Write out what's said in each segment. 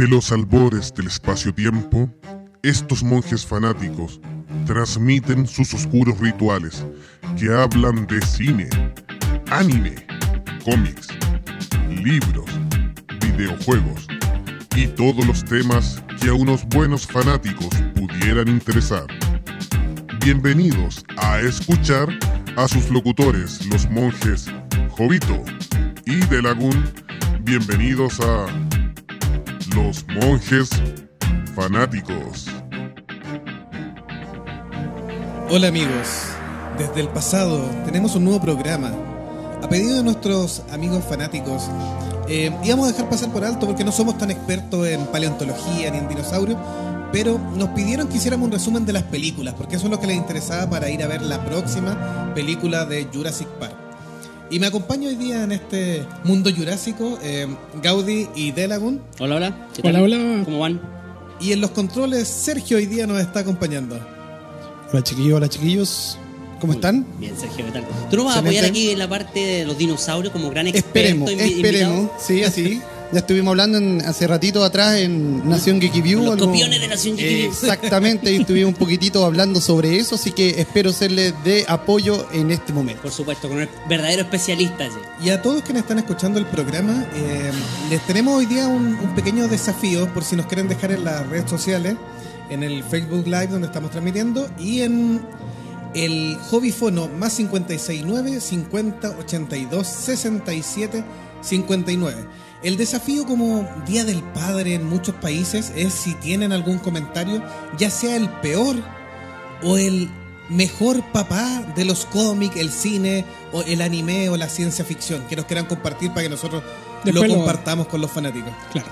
De los albores del espacio-tiempo, estos monjes fanáticos transmiten sus oscuros rituales que hablan de cine, anime, cómics, libros, videojuegos y todos los temas que a unos buenos fanáticos pudieran interesar. Bienvenidos a escuchar a sus locutores, los monjes Jovito y De Lagún. Bienvenidos a los monjes fanáticos. Hola amigos, desde el pasado tenemos un nuevo programa. A pedido de nuestros amigos fanáticos, eh, íbamos a dejar pasar por alto porque no somos tan expertos en paleontología ni en dinosaurios, pero nos pidieron que hiciéramos un resumen de las películas, porque eso es lo que les interesaba para ir a ver la próxima película de Jurassic Park. Y me acompaña hoy día en este mundo jurásico eh, Gaudi y Delagun. Hola, hola. ¿Qué Hola, tal? hola. ¿Cómo van? Y en los controles, Sergio hoy día nos está acompañando. Hola chiquillos, hola chiquillos. ¿Cómo están? Bien, Sergio, ¿qué tal? ¿Tú nos vas a apoyar aquí en la parte de los dinosaurios como gran experto Esperemos, esperemos. Sí, así. Ya estuvimos hablando en- hace ratito atrás en Nación Geeky View. Los algo- copiones de Nación Geeky View. Exactamente, y estuvimos un poquitito hablando sobre eso, así que espero serles de apoyo en este momento. Por supuesto, con un verdadero especialista. sí. Y a todos quienes están escuchando el programa, eh, les tenemos hoy día un, un pequeño desafío por si nos quieren dejar en las redes sociales, en el Facebook Live donde estamos transmitiendo y en el Hobbyfono más 569 50 82 67 59. El desafío como Día del Padre en muchos países es si tienen algún comentario, ya sea el peor o el mejor papá de los cómics, el cine, o el anime o la ciencia ficción, que nos quieran compartir para que nosotros Después lo lo- compartamos con los fanáticos. Claro.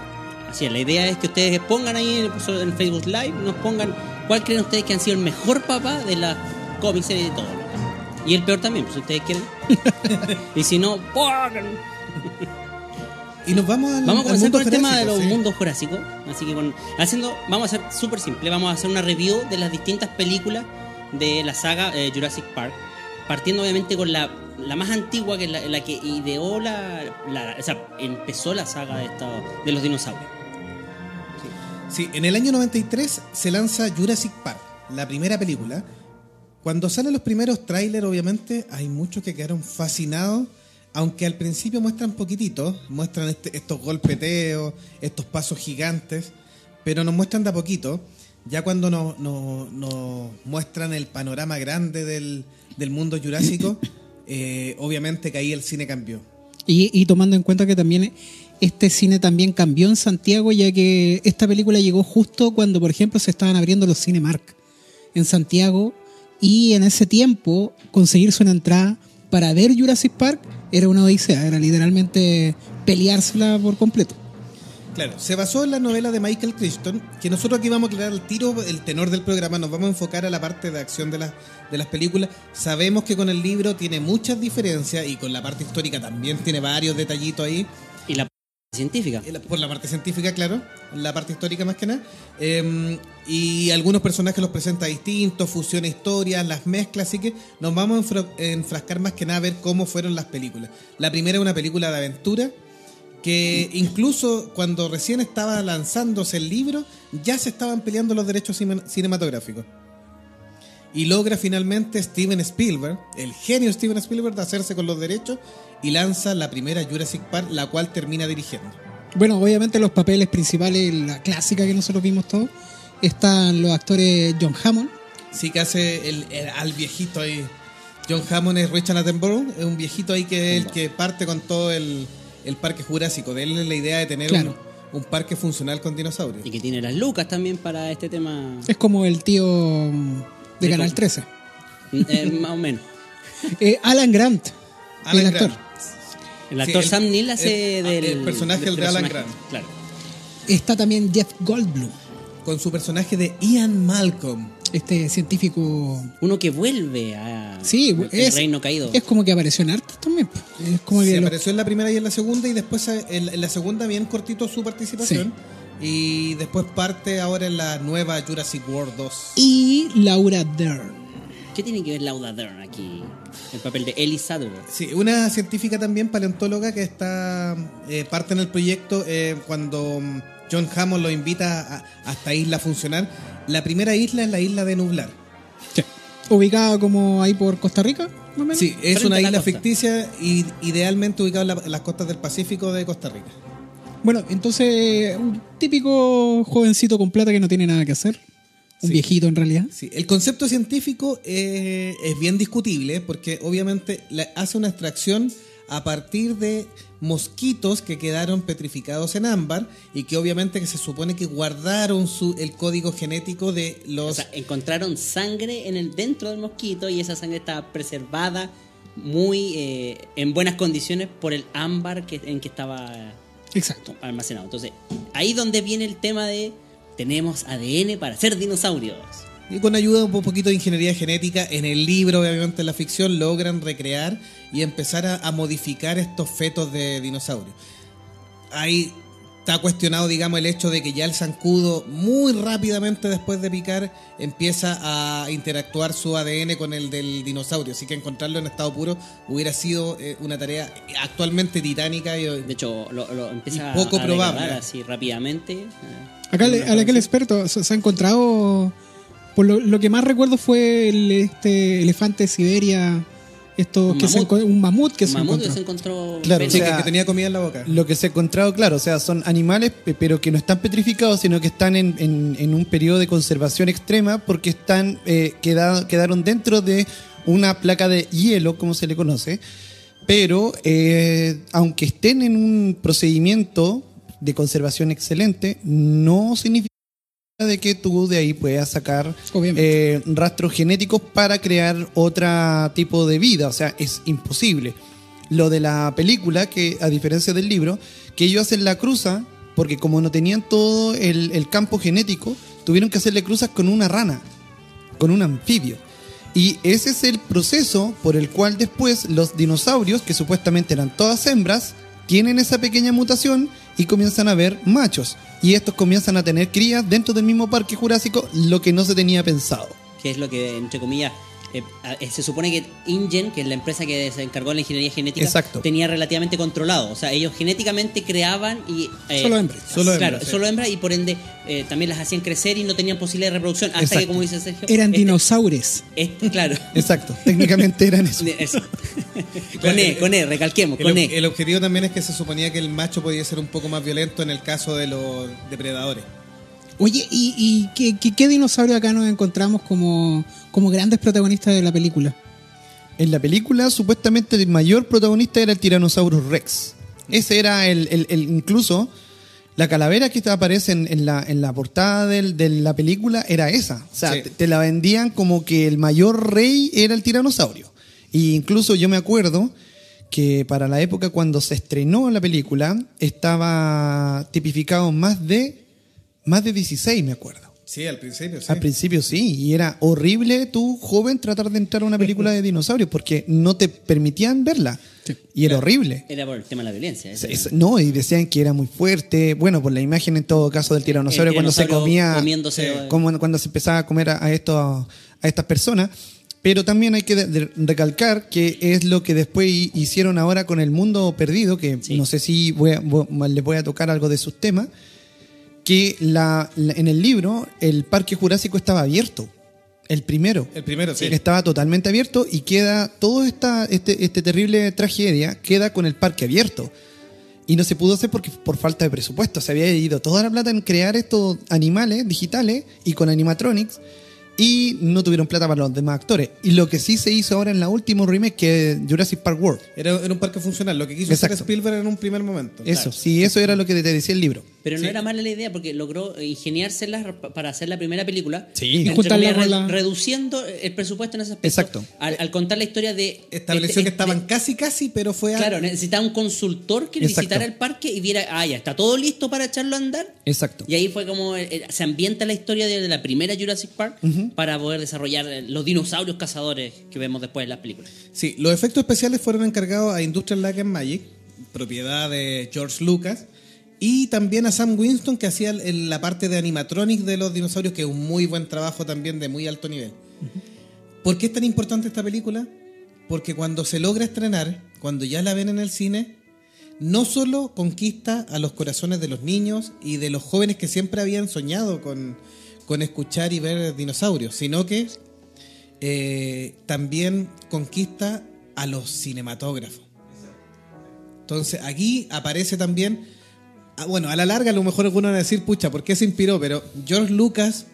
Así es, la idea es que ustedes pongan ahí en en Facebook Live, nos pongan cuál creen ustedes que han sido el mejor papá de la cómic serie de todo. Y el peor también, pues, si ustedes quieren. y si no, pongan. Y nos vamos al, Vamos a comenzar con el tema de los sí. mundos jurásicos. Así que con, haciendo, vamos a hacer súper simple. Vamos a hacer una review de las distintas películas de la saga eh, Jurassic Park. Partiendo obviamente con la, la más antigua, que es la, la que ideó la, la- O sea, empezó la saga de, esta- de los dinosaurios. Sí, en el año 93 se lanza Jurassic Park, la primera película. Cuando salen los primeros trailers, obviamente, hay muchos que quedaron fascinados, aunque al principio muestran poquititos, muestran este- estos golpeteos, estos pasos gigantes, pero nos muestran de a poquito. Ya cuando nos, nos- nos muestran el panorama grande del, del mundo jurásico, eh, obviamente que ahí el cine cambió. Y, y tomando en cuenta que también este cine también cambió en Santiago, ya que esta película llegó justo cuando, por ejemplo, se estaban abriendo los Cinemark en Santiago. Y en ese tiempo, conseguirse una entrada para ver Jurassic Park era una odisea, era literalmente peleársela por completo. Claro, se basó en la novela de Michael Crichton, que nosotros aquí vamos a aclarar el tiro, el tenor del programa, nos vamos a enfocar a la parte de acción de, las de las películas. Sabemos que con el libro tiene muchas diferencias y con la parte histórica también tiene varios detallitos ahí. Científica. Por la parte científica, claro, la parte histórica más que nada. Eh, y algunos personajes los presenta distintos, fusiona historias, las mezcla, así que nos vamos a enfra- enfrascar más que nada a ver cómo fueron las películas. La primera es una película de aventura que incluso cuando recién estaba lanzándose el libro, ya se estaban peleando los derechos cine- cinematográficos. Y logra finalmente Steven Spielberg, el genio Steven Spielberg, de hacerse con los derechos y lanza la primera Jurassic Park, la cual termina dirigiendo. Bueno, obviamente los papeles principales, la clásica que nosotros vimos todos, están los actores John Hammond, Sí, que hace el, el- al viejito ahí. John Hammond es Richard Attenborough, es un viejito ahí que es el que parte con todo el, el parque jurásico. De él es la idea de tener Claro. un, un parque funcional con dinosaurios. Y que tiene las lucas también para este tema. es como el tío de De Canal cómo- 13. eh, más o menos. Eh, Alan Grant, Alan el actor. Grant. El Sí, actor el- Sam Neill hace el- del. el personaje del de Alan personaje. Grant. Claro. Está también Jeff Goldblum, Con su personaje de Ian Malcolm. este científico. Uno que vuelve a. Sí, el es, reino caído. es como que apareció en Artes también. Es como Sí, que lo- apareció en la primera y en la segunda y después eh, en, en la segunda bien cortito su participación. Y después parte ahora en la nueva Jurassic World 2. Y Laura Dern. ¿Qué tiene que ver Lauda Dern aquí? El papel de Ellie Sattler. Sí, una científica también, paleontóloga, que está eh, parte en el proyecto eh, cuando mm, John Hammond lo invita a, a esta isla a funcionar. La primera isla es la isla de Nublar. Sí. Ubicada como ahí por Costa Rica, más o menos. Sí, es Frente una isla costa. ficticia y idealmente ubicada en, la- en las costas del Pacífico de Costa Rica. Bueno, entonces, un típico jovencito con plata que no tiene nada que hacer. Un Sí. viejito en realidad. Sí, el concepto científico eh, es bien discutible porque obviamente hace una extracción a partir de mosquitos que quedaron petrificados en ámbar y que obviamente que se supone que guardaron su, el código genético de O los... sea, encontraron sangre en el dentro del mosquito y esa sangre estaba preservada muy eh, en buenas condiciones por el ámbar que, en que estaba Exacto. almacenado. Entonces, ahí donde viene el tema de tenemos ADN para ser dinosaurios. Y con ayuda un poquito de ingeniería genética, en el libro, obviamente en la ficción, logran recrear y empezar a, a modificar estos fetos de dinosaurios. Ahí está cuestionado, digamos, el hecho de que ya el zancudo, muy rápidamente después de picar, empieza a interactuar su ADN con el del dinosaurio. Así que encontrarlo en estado puro hubiera sido eh, una tarea actualmente titánica. Y, De hecho, lo, lo empieza Y poco a, a probable. así rápidamente. eh, Acá, le- al aquel experto se, se ha encontrado. Por lo, lo que más recuerdo fue el, este elefante de Siberia. Esto Un que se mamut. enco- un mamut que un se mamut encontró. se encontró Claro, o sea, que, que tenía comida en la boca. Lo que se ha encontrado, claro, o sea, son animales, pe- pero que no están petrificados, sino que están en, en- en un periodo de conservación extrema porque están eh, queda- quedaron dentro de una placa de hielo, como se le conoce. Pero eh, aunque estén en un procedimiento de conservación excelente, no significa de que tú de ahí puedas sacar eh, rastros genéticos para crear otro tipo de vida. O sea, es imposible. Lo de la película, que a diferencia del libro, que ellos hacen la cruza, porque como no tenían todo el, el campo genético, tuvieron que hacerle cruzas con una rana, con un anfibio. Y ese es el proceso por el cual después los dinosaurios, que supuestamente eran todas hembras, tienen esa pequeña mutación y comienzan a ver machos. Y estos comienzan a tener crías dentro del mismo parque jurásico, lo que no se tenía pensado. que es lo que, entre comillas, eh, eh, se supone que InGen, que es la empresa que se encargó de la ingeniería genética, Exacto. tenía relativamente controlado. O sea, ellos genéticamente creaban y... eh, Solo hembras. Solo claro, hembras, sí. solo hembras y por ende eh, también las hacían crecer y no tenían posibilidad de reproducción. Hasta Exacto. que, como dice Sergio... Eran este- dinosaures. este- claro. Exacto, técnicamente eran eso. Eso. con E, con E, recalquemos, El, con E. el objetivo también es que se suponía que el macho podía ser un poco más violento en el caso de los depredadores. Oye, ¿y, y qué, qué- qué dinosaurio acá nos encontramos como, como grandes protagonistas de la película? En la película, supuestamente el mayor protagonista era el Tyrannosaurus Rex. Ese era el, el- el- incluso la calavera que aparece en, en la, en la portada del- de la película era esa. O sea, Sí. te, te la vendían como que el mayor rey era el tiranosaurio. Y incluso yo me acuerdo que para la época cuando se estrenó la película estaba tipificado más de más de 16, me acuerdo. Sí, al principio, sí. Al principio sí, y era horrible tú, joven, tratar de entrar a una película de dinosaurios porque no te permitían verla. Y era horrible. Era por el tema de la violencia. Es- no, y decían que era muy fuerte. Bueno, por la imagen en todo caso del tiranosaurio El cuando se comía, comiéndose- eh, como cuando se empezaba a comer a, a estos, a estas personas. Pero también hay que de- de- recalcar que es lo que después hi- hicieron ahora con el mundo perdido, que Sí. no sé si voy a- voy- les voy a tocar algo de sus temas, que la, la- en el libro el parque jurásico estaba abierto, el primero. El primero, sí. Estaba totalmente abierto y queda todo esta este, este terrible tragedia queda con el parque abierto. Y no se pudo hacer porque por falta de presupuesto. Se había ido toda la plata en crear estos animales digitales y con animatronics y no tuvieron plata para los demás actores. Y lo que sí se hizo ahora en la última remake que es Jurassic Park World. Era, era un parque funcional, lo que quiso Exacto. hacer Spielberg en un primer momento. Eso, sí, eso era lo que te decía el libro. Pero no era mala la idea porque logró ingeniárselas pa- para hacer la primera película. Sí. Comillas, la- reduciendo el presupuesto en ese aspecto. Exacto. Al, al contar la historia de. Estableció este- que estaban de- casi, casi, pero fue a- Claro, necesitaba un consultor que Exacto. visitara el parque y viera, ah, ya está todo listo para echarlo a andar. Exacto. Y ahí fue como eh, eh, se ambienta la historia de, de la primera Jurassic Park para poder desarrollar eh, los dinosaurios cazadores que vemos después en las películas. Sí, los efectos especiales fueron encargados a Industrial Light and Magic, propiedad de George Lucas, y también a Sam Winston, que hacía la parte de animatronics de los dinosaurios, que es un muy buen trabajo también de muy alto nivel. ¿Por qué es tan importante esta película? Porque cuando se logra estrenar, cuando ya la ven en el cine, no solo conquista a los corazones de los niños y de los jóvenes que siempre habían soñado con, con escuchar y ver dinosaurios, sino que eh, también conquista a los cinematógrafos. Entonces aquí aparece también, bueno, a la larga a lo mejor algunos van a decir, pucha, ¿por qué se inspiró? Pero George Lucas,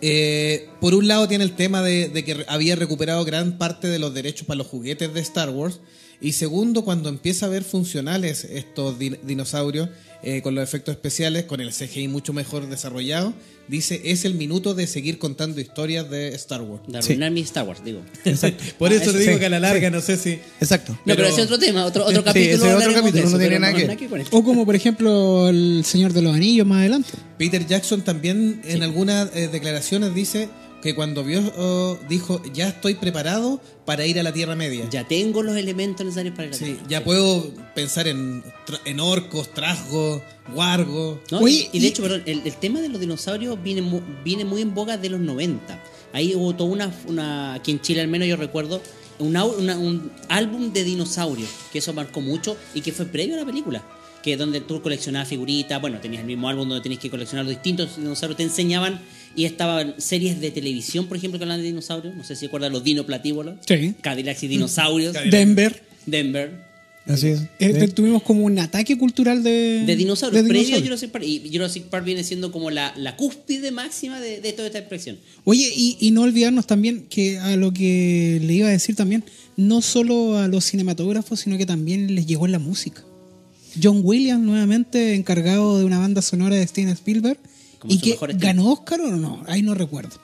eh, por un lado tiene el tema de que había recuperado gran parte de los derechos para los juguetes de Star Wars, y segundo, cuando empieza a ver funcionales estos din- dinosaurios eh, con los efectos especiales, con el CGI mucho mejor desarrollado, dice, es el minuto de seguir contando historias de Star Wars. De arruinar mi Star Wars, digo. Por Ah, eso eso te digo sí, que a la larga no sé si... Exacto. No, pero, Pero- ese es otro tema, otro, otro Sí, capítulo. ese es otro capítulo, eso, no tiene pero nada que ver. que con esto. O como por ejemplo el Señor de los Anillos más adelante. Peter Jackson también en algunas eh, declaraciones dice que cuando vio, oh, dijo, ya estoy preparado para ir a la Tierra Media. Ya tengo los elementos necesarios para ir a la Sí, Tierra. ya puedo pensar en, en orcos, trasgos, guargos. Y, y de y- hecho, perdón, el, el tema de los dinosaurios viene, viene muy en boga de los 90. Ahí hubo toda una, una aquí en Chile al menos yo recuerdo, una- un álbum de dinosaurios, que eso marcó mucho y que fue previo a la película. Que donde tú coleccionabas figuritas, bueno, tenías el mismo álbum donde tenías que coleccionar los distintos dinosaurios, te enseñaban y estaban series de televisión, por ejemplo, que hablan de dinosaurios. No sé si recuerdan los dinoplatívolos, Sí. Cadillacs y dinosaurios, Denver. Denver. Así es. Eh. Tuvimos como un ataque cultural de, de dinosaurios, de previo a. Jurassic Park. Y Jurassic Park viene siendo como la, la cúspide máxima de, de toda esta expresión. Oye, y, y no olvidarnos también que a lo que le iba a decir también, no solo a los cinematógrafos, sino que también les llegó en la música. John Williams, nuevamente encargado de una banda sonora de Steven Spielberg, Como y su que ganó Oscar o no, ahí no recuerdo.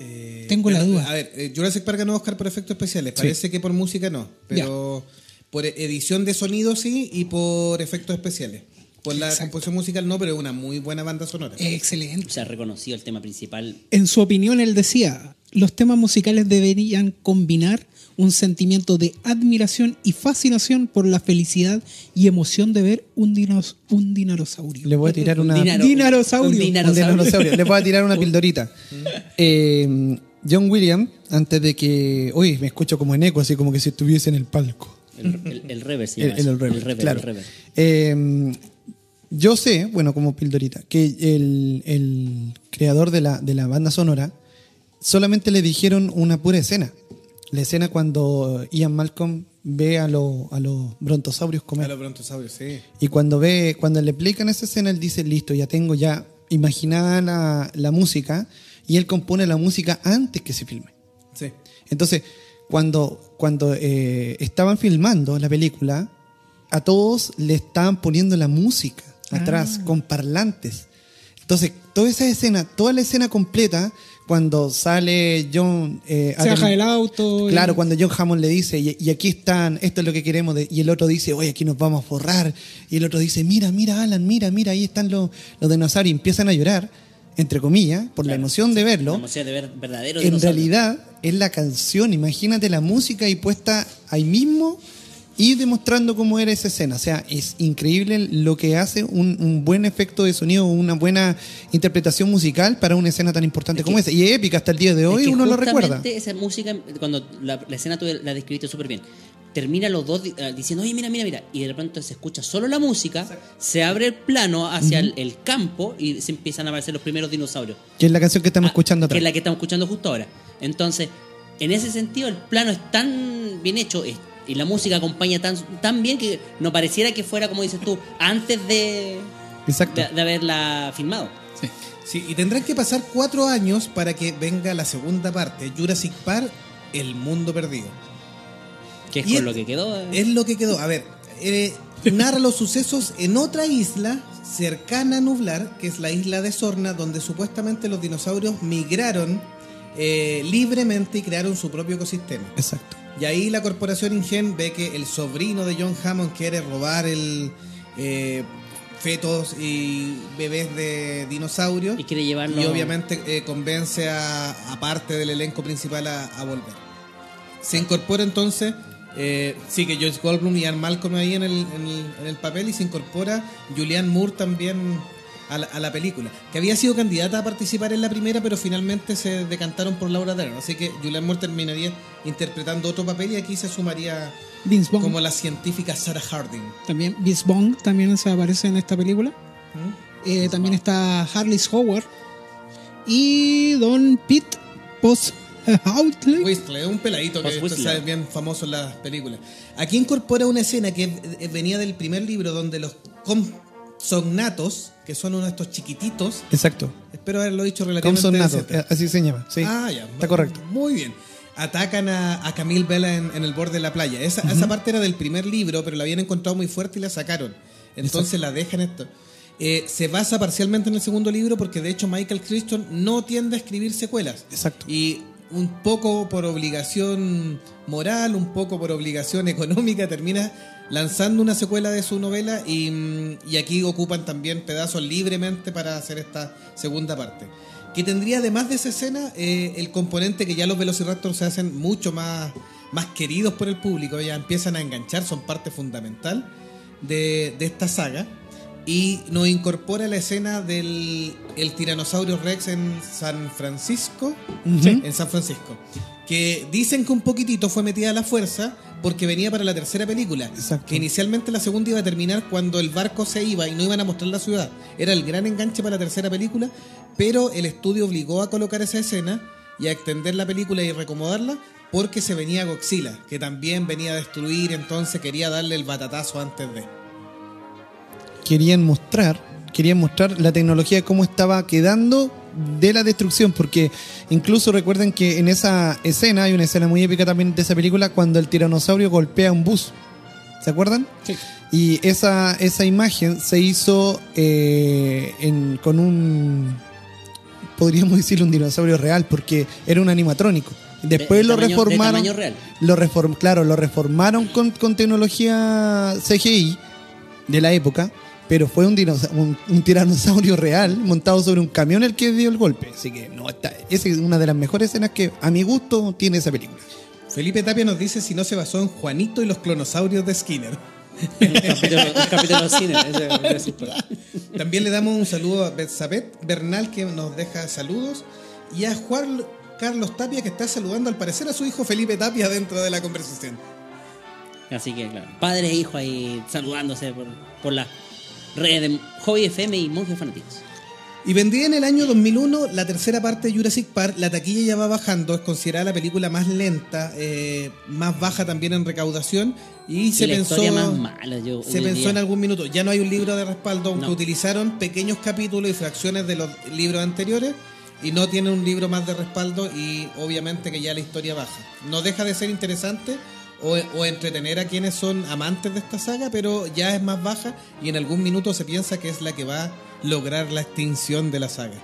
Eh, Tengo la duda. A ver, eh, Jurassic Park ganó Oscar por efectos especiales. Parece que por música no, pero por edición de sonido sí y por efectos especiales. Por la Exacto. composición musical no, pero es una muy buena banda sonora. Excelente. O sea, reconocido el tema principal. En su opinión, él decía, los temas musicales deberían combinar un sentimiento de admiración y fascinación por la felicidad y emoción de ver un, dinos, un dinosaurio. Le voy a tirar una. Dinaro- Dinosaurio. un Un dinosaurio. dinosaurio. Le voy a tirar una pildorita. Eh, John Williams, antes de que. Uy, me escucho como en eco, así como que si estuviese en el palco. El, el, el El, el, el rever, El rever, claro. el rever. Eh, yo sé, bueno, como pildorita, que el, el creador de la, de la banda sonora solamente le dijeron una pura escena. La escena cuando Ian Malcolm ve a, lo- a los brontosaurios A comer. los brontosaurios, sí. Y cuando ve, cuando le explican esa escena, él dice, listo, ya tengo ya imaginada la, la música, y él compone la música antes que se filme. sí. Entonces, cuando, cuando eh, estaban filmando la película, a todos le estaban poniendo la música atrás, con parlantes. Entonces, toda esa escena, toda la escena completa, cuando sale John... eh, Se baja del auto. y- Claro, cuando John Hammond le dice, y, y aquí están, esto es lo que queremos, de- y el otro dice, oye, aquí nos vamos a forrar, y el otro dice, mira, mira, Alan, mira, mira, ahí están los, los dinosaurios, y empiezan a llorar, entre comillas, por la emoción de La verlo. emoción de ver verdadero En dinosaurio. realidad es la canción, imagínate la música y puesta ahí mismo y demostrando cómo era esa escena. O sea, es increíble lo que hace un, un buen efecto de sonido, una buena interpretación musical para una escena tan importante Es como que- esa. Y es épica hasta el día de Es hoy, que uno lo recuerda. Esa música, cuando la, la escena tú la describiste súper bien, termina los dos eh, diciendo, oye, mira, mira, mira, y de repente se escucha solo la música, se abre el plano hacia el, el campo y se empiezan a aparecer los primeros dinosaurios. Que es la canción que estamos Ah, escuchando Que atrás. es la que estamos escuchando justo ahora. Entonces, en ese sentido, el plano es tan bien hecho es- y la música acompaña tan, tan bien que no pareciera que fuera, como dices tú, antes de, Exacto. de, de haberla filmado. Sí, y tendrán que pasar cuatro años para que venga la segunda parte, Jurassic Park, El Mundo Perdido. Que es Y con es- lo que quedó. eh. Es lo que quedó. A ver, eh, narra los sucesos en otra isla cercana a Nublar, que es la isla de Sorna, donde supuestamente los dinosaurios migraron eh, libremente y crearon su propio ecosistema. Exacto. Y ahí la corporación Ingen ve que el sobrino de John Hammond quiere robar el eh, fetos y bebés de dinosaurios. Y quiere llevarlo- Y obviamente eh, convence a, a parte del elenco principal a, a volver. Se incorpora entonces, eh, sí que Joyce Goldblum y Ann Malcolm ahí en el, en el, en el papel y se incorpora Julianne Moore también a la, a la película, que había sido candidata a participar en la primera, pero finalmente se decantaron por Laura Dern, así que Julianne Moore terminaría interpretando otro papel y aquí se sumaría Vince como la científica Sarah Harding. También Vince Vaughn también se aparece en esta película. ¿Mm? Eh, también está Harley Howard y Don Pete Post Outley. Whistler, un peladito que sabe, bien famoso en las películas. Aquí incorpora una escena que eh, venía del primer libro donde los consognatos, que son uno de estos chiquititos, Exacto. espero haberlo dicho relativamente Consonnato, decente. eh, así se llama. Sí. Ah, ya. Está correcto. Muy bien. Atacan a, a Camille en, en el borde de la playa. Esa, esa parte era del primer libro, pero la habían encontrado muy fuerte y la sacaron. Entonces la dejan esto. Eh, se basa parcialmente en el segundo libro porque de hecho Michael Crichton no tiende a escribir secuelas. Exacto. Y un poco por obligación moral, un poco por obligación económica, termina lanzando una secuela de su novela y, mm, y aquí ocupan también pedazos libremente para hacer esta segunda parte. Que tendría además de esa escena eh, el componente que ya los Velociraptors se hacen mucho más, más queridos por el público, ya empiezan a enganchar, son parte fundamental de, de esta saga. Y nos incorpora la escena del el tiranosaurio Rex en San Francisco. Ujú. En San Francisco. Que dicen que un poquitito fue metida a la fuerza porque venía para la tercera película. Exacto. Que inicialmente la segunda iba a terminar cuando el barco se iba y no iban a mostrar la ciudad. Era el gran enganche para la tercera película, pero el estudio obligó a colocar esa escena y a extender la película y reacomodarla porque se venía Godzilla, que también venía a destruir, entonces quería darle el batatazo antes de. querían mostrar, querían mostrar la tecnología cómo estaba quedando de la destrucción, porque incluso recuerden que en esa escena hay una escena muy épica también de esa película cuando el tiranosaurio golpea un bus. ¿Se acuerdan? Sí. Y esa, esa imagen se hizo eh, en- con un, podríamos decirle un dinosaurio real, porque era un animatrónico. Después De- lo de tamaño- de reformaron. tamaño real. Lo reform, claro, lo reformaron con, con tecnología CGI de la época, pero fue un, un, un tiranosaurio real montado sobre un camión el que dio el golpe. Así que no está, esa es una de las mejores escenas que a mi gusto tiene esa película. Felipe Tapia nos dice si no se basó en Juanito y los clonosaurios de Skinner. Un capítulo, un capítulo de cine. ese- ese es por- También le damos un saludo a Betsabet Bernal que nos deja saludos y a Juan Carlos Tapia que está saludando al parecer a su hijo Felipe Tapia dentro de la conversación. Así que, claro, padre e hijo ahí saludándose por, por las redes de Hobby FM y Monjes Fanáticos. Y vendría en el año 2001 la tercera parte de Jurassic Park. La taquilla ya va bajando, es considerada la película más lenta, eh, más baja también en recaudación. Y, se la pensó, historia más mala, yo se hoy pensó día. en algún minuto. Ya no hay un libro de respaldo, aunque No. utilizaron pequeños capítulos y fracciones de los libros anteriores. Y no tienen un libro más de respaldo y obviamente que ya la historia baja. No deja de ser interesante o, o entretener a quienes son amantes de esta saga, pero ya es más baja y en algún minuto se piensa que es la que va lograr la extinción de la saga.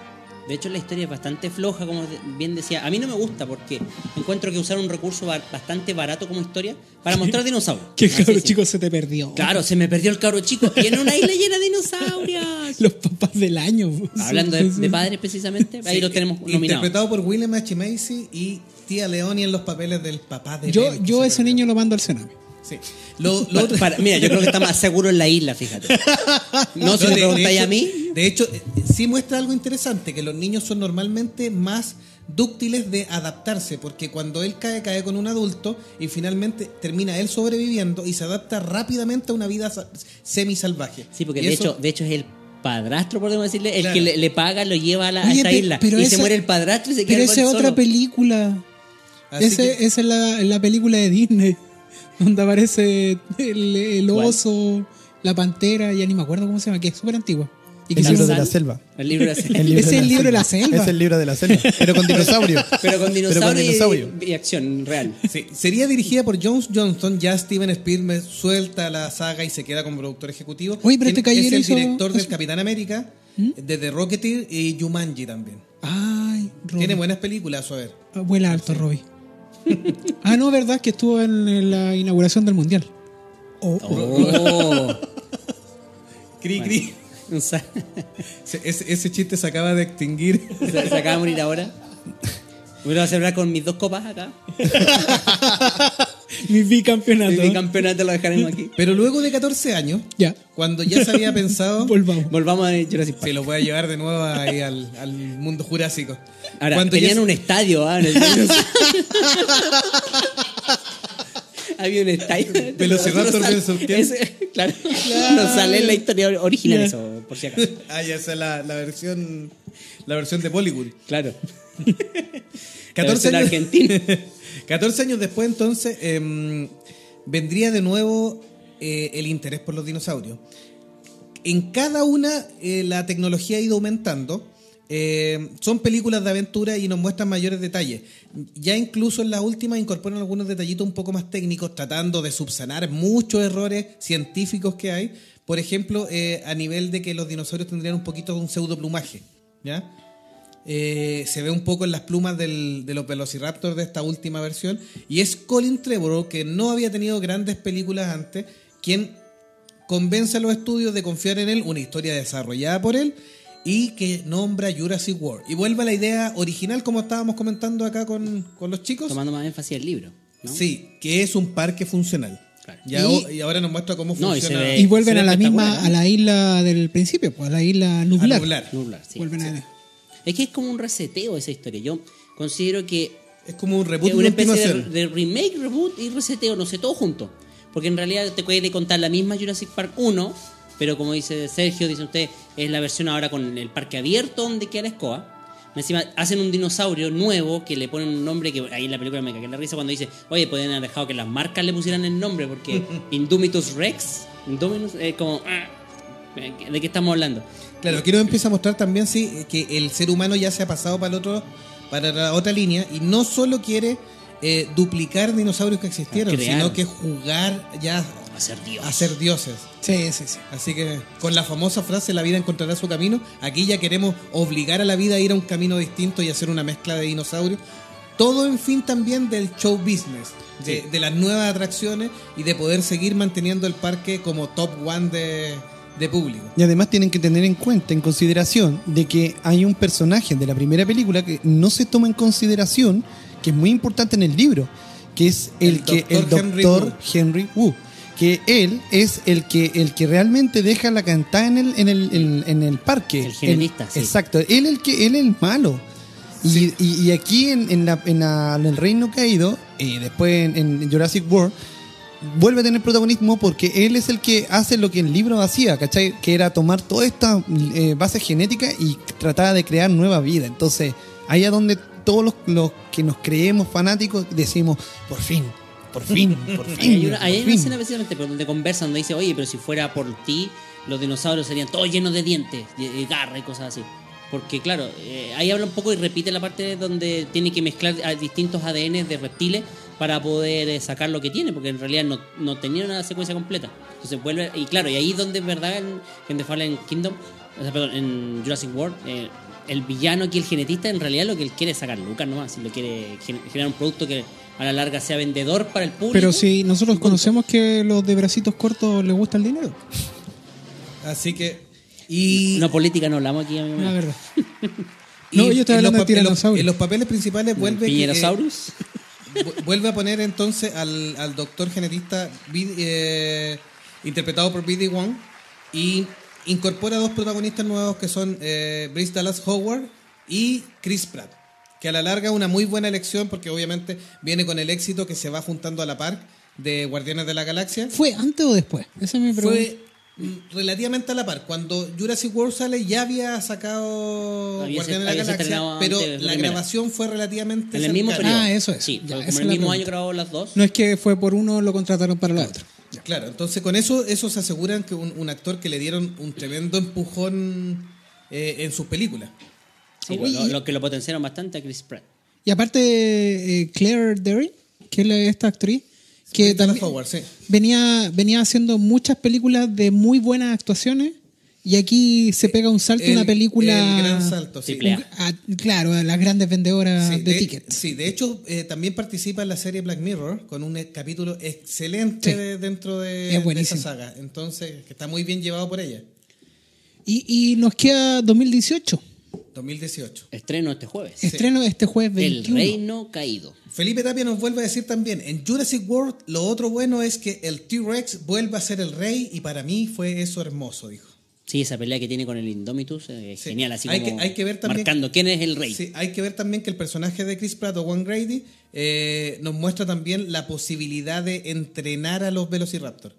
De hecho, la historia es bastante floja, como bien decía. A mí no me gusta porque encuentro que usaron un recurso ba- bastante barato como historia para mostrar dinosaurios. Que Así cabro es. chico se te perdió. Claro, se me perdió el cabro chico y en una isla llena de dinosaurios. Los papás del año. Hablando de, de padres precisamente, ahí Sí, lo tenemos nominado. Interpretado por William H. Macy y Tía Leoni en los papeles del papá de Yo, yo se ese perdió. niño lo mando al Sename. Sí. Lo, lo otro- Para- mira, yo creo que está más seguro en la isla, fíjate. No, si No, me preguntáis a mí, De hecho, eh, sí muestra algo interesante, que los niños son normalmente más dúctiles de adaptarse, porque cuando él cae, cae con un adulto y finalmente termina él sobreviviendo y se adapta rápidamente a una vida sa- semi-salvaje. Sí, porque Y de eso- hecho, de hecho es el padrastro, podemos decirle, el Claro. que le, le paga, lo lleva a, la, a esta pe- isla. pero y esa- se muere el padrastro y se queda Pero esa es otra película. Así Ese- que- Esa es la, la película de Disney. Donde aparece el, el ¿Cuál? oso, la pantera, ya ni me acuerdo cómo se llama, que es súper antigua. Y El libro de la selva. El libro de la selva. El libro Ese de es el libro de la selva. Es el libro de la selva, pero con dinosaurio. Pero con dinosaurio, y- dinosaurio. Y, acción real. Sí, sería dirigida por Jones Johnston. Ya Steven Spielberg suelta la saga y se queda como productor ejecutivo. Oye, pero este es el hizo- director del Capitán América, de The Rocketeer y Jumanji también. Ay, Robbie. Tiene buenas películas, a ver. Ah, Vuela alto, Robbie. Ah, no, verdad que estuvo en, la inauguración del mundial. Oh, Oh. Cri, cri. O sea, Se- Ese, ese chiste se acaba de extinguir. se, se acaba de morir ahora. Voy a celebrar con mis dos copas acá. mi bicampeonato. Mi campeonato lo dejaremos aquí. Pero luego de 14 años, Ya, cuando ya se había pensado, volvamos. Volvamos a Jurassic Park. se lo voy a llevar de nuevo ahí al, al mundo jurásico. Ahora, cuando tenían un estadio, ¿ah? En el- Había un estadio. Velociraptor quién? Ese- Claro, no sale en la historia original Ya. eso, por si acaso. Ah, ya esa es la, la versión la versión de Bollywood. Claro. 14 en años, Argentina. 14 años después, entonces, em, vendría de nuevo eh, el interés por los dinosaurios. En cada una, eh, la tecnología ha ido aumentando. Eh, son películas de aventura y nos muestran mayores detalles. Ya incluso en las últimas incorporan algunos detallitos un poco más técnicos, tratando de subsanar muchos errores científicos que hay. Por ejemplo, eh, a nivel de que los dinosaurios tendrían un poquito de un pseudoplumaje. ¿Ya? Eh, se ve un poco en las plumas del- de los Velociraptor de esta última versión. Y es Colin Trevorrow, que no había tenido grandes películas antes, quien convence a los estudios de confiar en él, una historia desarrollada por él, y que nombra Jurassic World. Y vuelve a la idea original, como estábamos comentando acá con, con los chicos. Tomando más énfasis el libro. ¿no? Sí, que es un parque funcional. Claro. Y- y, ahora nos muestra cómo No, y funciona. ve- Y vuelven a la misma, a la isla del principio, pues a la isla a nublar. nublar. Nublar, sí. Vuelven a Es que es como un reseteo esa historia. Yo considero que Es como un reboot y una especie de remake, reboot y reseteo, no sé, todo junto. Porque en realidad te puede contar la misma Jurassic Park 1, pero como dice Sergio, dice usted, es la versión ahora con el parque abierto donde queda la escoba. Encima hacen un dinosaurio nuevo que le ponen un nombre que ahí en la película me cagué en la risa cuando dice, oye, podrían haber dejado que las marcas le pusieran el nombre porque Indomitus Rex, Indominus, es como, ah, ¿de qué estamos hablando? Claro, aquí nos empieza a mostrar también sí, que el ser humano ya se ha pasado para el otro, para la otra línea y no solo quiere eh, duplicar dinosaurios que existieron, sino que jugar ya ser Dios. a ser dioses. Sí, sí, sí. Así que con la famosa frase la vida encontrará su camino, aquí ya queremos obligar a la vida a ir a un camino distinto y hacer una mezcla de dinosaurios. Todo en fin también del show business, de, de las nuevas atracciones y de poder seguir manteniendo el parque como top one de, de público. Y además tienen que tener en cuenta, en consideración, de que hay un personaje de la primera película que no se toma en consideración, que es muy importante en el libro, que es el, El que el Dr. Henry doctor Wu. Henry Wu. Que él es el que el que realmente deja la cantada en el, en el, en, en el parque. El genetista, El- sí. Exacto, él el que él el malo. Y, y- y aquí en, en la, en, la- en el Reino Caído, y después en, en Jurassic World, vuelve a tener protagonismo porque él es el que hace lo que el libro hacía, ¿cachai? Que era tomar toda esta eh, base genética y tratar de crear nueva vida. Entonces, ahí es donde todos los, los que nos creemos fanáticos decimos, por fin, por fin, por fin. hay una, ahí hay por una fin". escena precisamente donde conversan, donde dice, oye, pero si fuera por ti, los dinosaurios serían todos llenos de dientes, y garra y cosas así. Porque claro, eh, ahí habla un poco y repite la parte donde tiene que mezclar a distintos ADN de reptiles para poder eh, sacar lo que tiene, porque en realidad no, no tenía una secuencia completa. Entonces vuelve, y claro, y ahí es donde es verdad en, en The Fallen Kingdom, o sea, perdón, en Jurassic World, eh, el villano aquí, el genetista, en realidad lo que él quiere es sacar lucas nomás, lo quiere gen- generar un producto que a la larga sea vendedor para el público. Pero si nosotros conocemos que los de bracitos cortos les gusta el dinero. Así que. Y, No política no hablamos aquí, amigo. La verdad. No, yo estaba en los hablando de en los- tiranosaurio. En los papeles principales vuelve. que, eh, Piñerosaurus. vu- vuelve a poner entonces al, al doctor genetista B- eh, interpretado por B.D. Wong y incorpora dos protagonistas nuevos que son eh, Dallas Howard y Chris Pratt. Que a la larga es una muy buena elección porque obviamente viene con el éxito que se va juntando a la par de Guardianes de la Galaxia. ¿Fue antes o después? Esa es mi pregunta. Fue mm, relativamente a la par. Cuando Jurassic World sale ya había sacado Había Guardianes se- de la Galaxia, pero antes la grabación fue relativamente En el mismo periodo. Ah, eso es. Sí, Ya, como es el la mismo año grabó las dos. No es que fue por uno, lo contrataron para la otra. Claro, entonces con eso, eso se aseguran que un, un actor que le dieron un tremendo empujón eh, en sus películas. Sí, lo, que lo potenciaron bastante a Chris Pratt. Y aparte, eh, Claire Derry, que es la- esta actriz, que también Howard, sí. venía, venía haciendo muchas películas de muy buenas actuaciones. Y aquí se pega un salto, El- una película. El gran salto, sí. Triple A. a- claro, a las grandes vendedoras Sí, de, de, tickets. sí, de hecho, eh, también participa en la serie Black Mirror con un eh, capítulo excelente Sí. de- dentro de, Es de buenísimo. esa saga. Entonces, que está muy bien llevado por ella. Y, y nos queda 2018. 2018. Estreno este jueves. Estreno este jueves El 21. Reino Caído. Felipe Tapia nos vuelve a decir también, en Jurassic World lo otro bueno es que el T-Rex vuelve a ser el rey y para mí fue eso hermoso, dijo. Sí, esa pelea que tiene con el Indomitus eh, es Sí. genial, así Hay como que- hay que ver también- marcando quién es el rey. Sí, hay que ver también que el personaje de Chris Pratt o Juan Grady eh, nos muestra también la posibilidad de entrenar a los Velociraptor.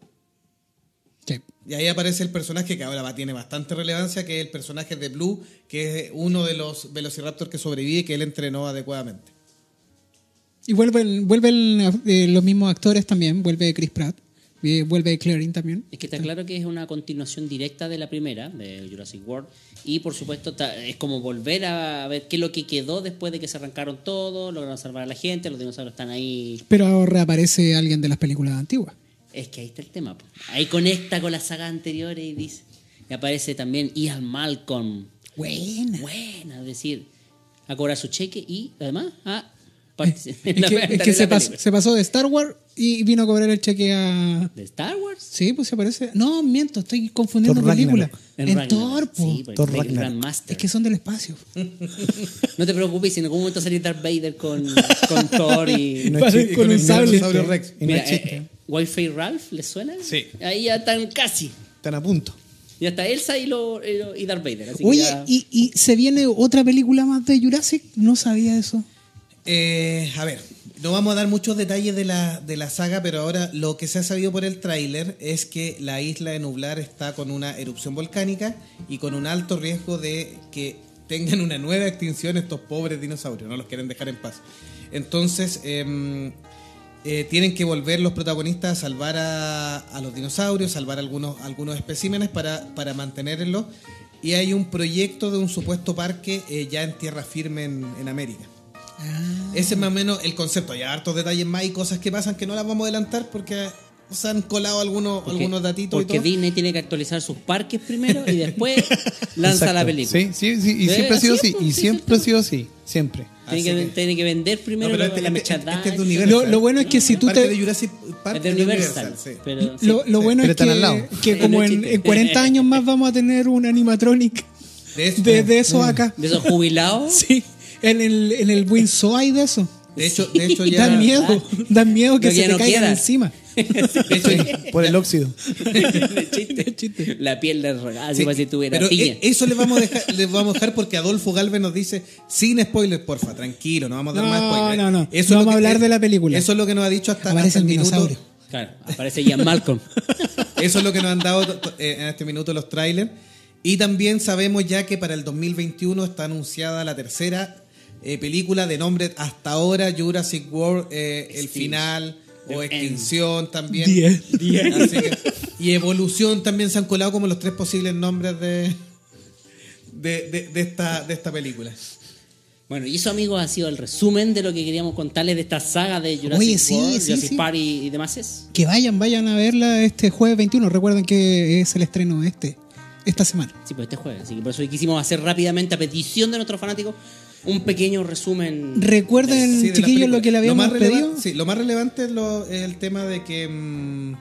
Y ahí aparece el personaje que ahora va, tiene bastante relevancia, que es el personaje de Blue, que es uno de los Velociraptor que sobrevive y que él entrenó adecuadamente. Y vuelven, vuelven eh, los mismos actores también, vuelve Chris Pratt, eh, vuelve Clarín también. Es que está claro que es una continuación directa de la primera, de Jurassic World, y por supuesto es como volver a ver qué es lo que quedó después de que se arrancaron todos, lograron salvar a la gente, los dinosaurios están ahí. Pero ahora reaparece alguien de las películas antiguas. Es que ahí está el tema. po. Ahí conecta con las sagas anteriores y dice. Y aparece también Ian Malcolm. Buena. Buena, es decir, a cobrar su cheque y además a participar Es en la- que, en es la que se, pas- película. se pasó de Star Wars y vino a cobrar el cheque a... ¿De Star Wars? Sí, pues se parece... No, miento, estoy confundiendo Thor películas. Ragnarok. En, Ragnarok. Thor, po. Sí, porque Thor es que son del espacio. No te preocupes, si en algún momento salir Darth Vader con, con Thor y... Y no chiste, con un el sable. Rex. Y no Mira, Wi-Fi Ralph, ¿les suena? Sí. Ahí ya están casi. Están a punto. Ya está Elsa y, lo, y y Darth Vader. Así que Oye, ya- y, y se viene otra película más de Jurassic? No sabía eso. Eh, a ver, no vamos a dar muchos detalles de la, de la saga, pero ahora lo que se ha sabido por el tráiler es que la isla de Nublar está con una erupción volcánica y con un alto riesgo de que tengan una nueva extinción estos pobres dinosaurios, no los quieren dejar en paz. Entonces, em, eh, tienen que volver los protagonistas a salvar a, a los dinosaurios, salvar algunos, algunos especímenes para, para mantenerlos. Y hay un proyecto de un supuesto parque eh, ya en tierra firme en, en América. Ese es más o menos el concepto. Hay hartos detalles más y cosas que pasan que no las vamos a adelantar porque se han colado algunos, porque- algunos datitos y Porque todo. Disney tiene que actualizar sus parques primero y después lanza la Exacto. película. Sí, sí, sí. Y Sí, siempre ha sido así así. es, Y pues, sí, siempre ha sí, sido así. Siempre. Tiene, que, que- tiene que vender primero No, pero la, este- la este- este es de Universal. Lo, lo bueno es que si tú parque te... de Jurassic Park Es de es Universal. sí. Pero, sí. Lo, lo sí, bueno pero es que, al lado. que como en, en 40 años más vamos a tener un animatronic De eso, de, de eso acá. De esos jubilados. Sí, en el, en el Windsor hay de eso. de hecho, de hecho ya. Dan miedo, dan miedo que se te no caigan queda. encima. Por el óxido. chiste, chiste. La piel de sí, como si tuviera pero piña. e- eso les vamos a dejar, les vamos a dejar porque Adolfo Galvez nos dice sin spoilers, porfa, tranquilo, no vamos a dar No, más spoilers. no, no. Eso No vamos a hablar de la película. Eso es lo que nos ha dicho hasta, Aparece hasta el el minuto. dinosaurio. Claro, aparece Ian Malcolm. Eso es lo que nos han dado eh, en este minuto los trailers. Y también sabemos ya que para el 2021 está anunciada la tercera eh, película de nombre hasta ahora Jurassic World, eh, el final o extinción también. Diez. Así que- y evolución también se han colado como los tres posibles nombres de, de, de- de esta, de esta película. Bueno, y eso, amigos, ha sido el resumen de lo que queríamos contarles de esta saga de Jurassic Oye, sí, World, sí, Jurassic sí. Park y, y demás. es. Que vayan, vayan a verla este jueves 21. Recuerden que es el estreno este, esta semana. Sí, pues este jueves. Así que por eso quisimos hacer rápidamente, a petición de nuestros fanáticos, un pequeño resumen. Recuerden, Sí, chiquillos, lo que le habíamos más releva- pedido. Sí, lo más relevante es, lo- es el tema de que. mm,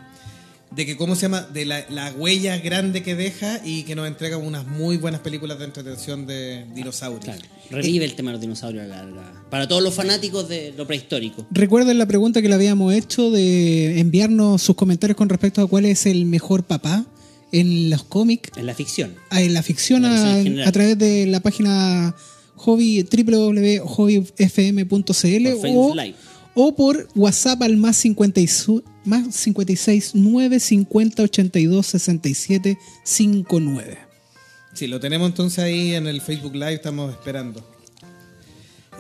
de que, ¿cómo se llama? De la, la huella grande que deja y que nos entrega unas muy buenas películas de entretención de dinosaurios. Claro, revive el tema de los dinosaurios a la larga. Para todos los fanáticos de lo prehistórico. Recuerden la pregunta que le habíamos hecho de enviarnos sus comentarios con respecto a cuál es el mejor papá en los cómics, En la ficción. ah, en la ficción, En la versión a, general. a través de la página hobby www.hobbyfm.cl o, o por WhatsApp al más 56 más 56 9 50 82 67 59. Sí, lo tenemos entonces ahí en el Facebook Live, estamos esperando.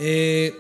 Eh,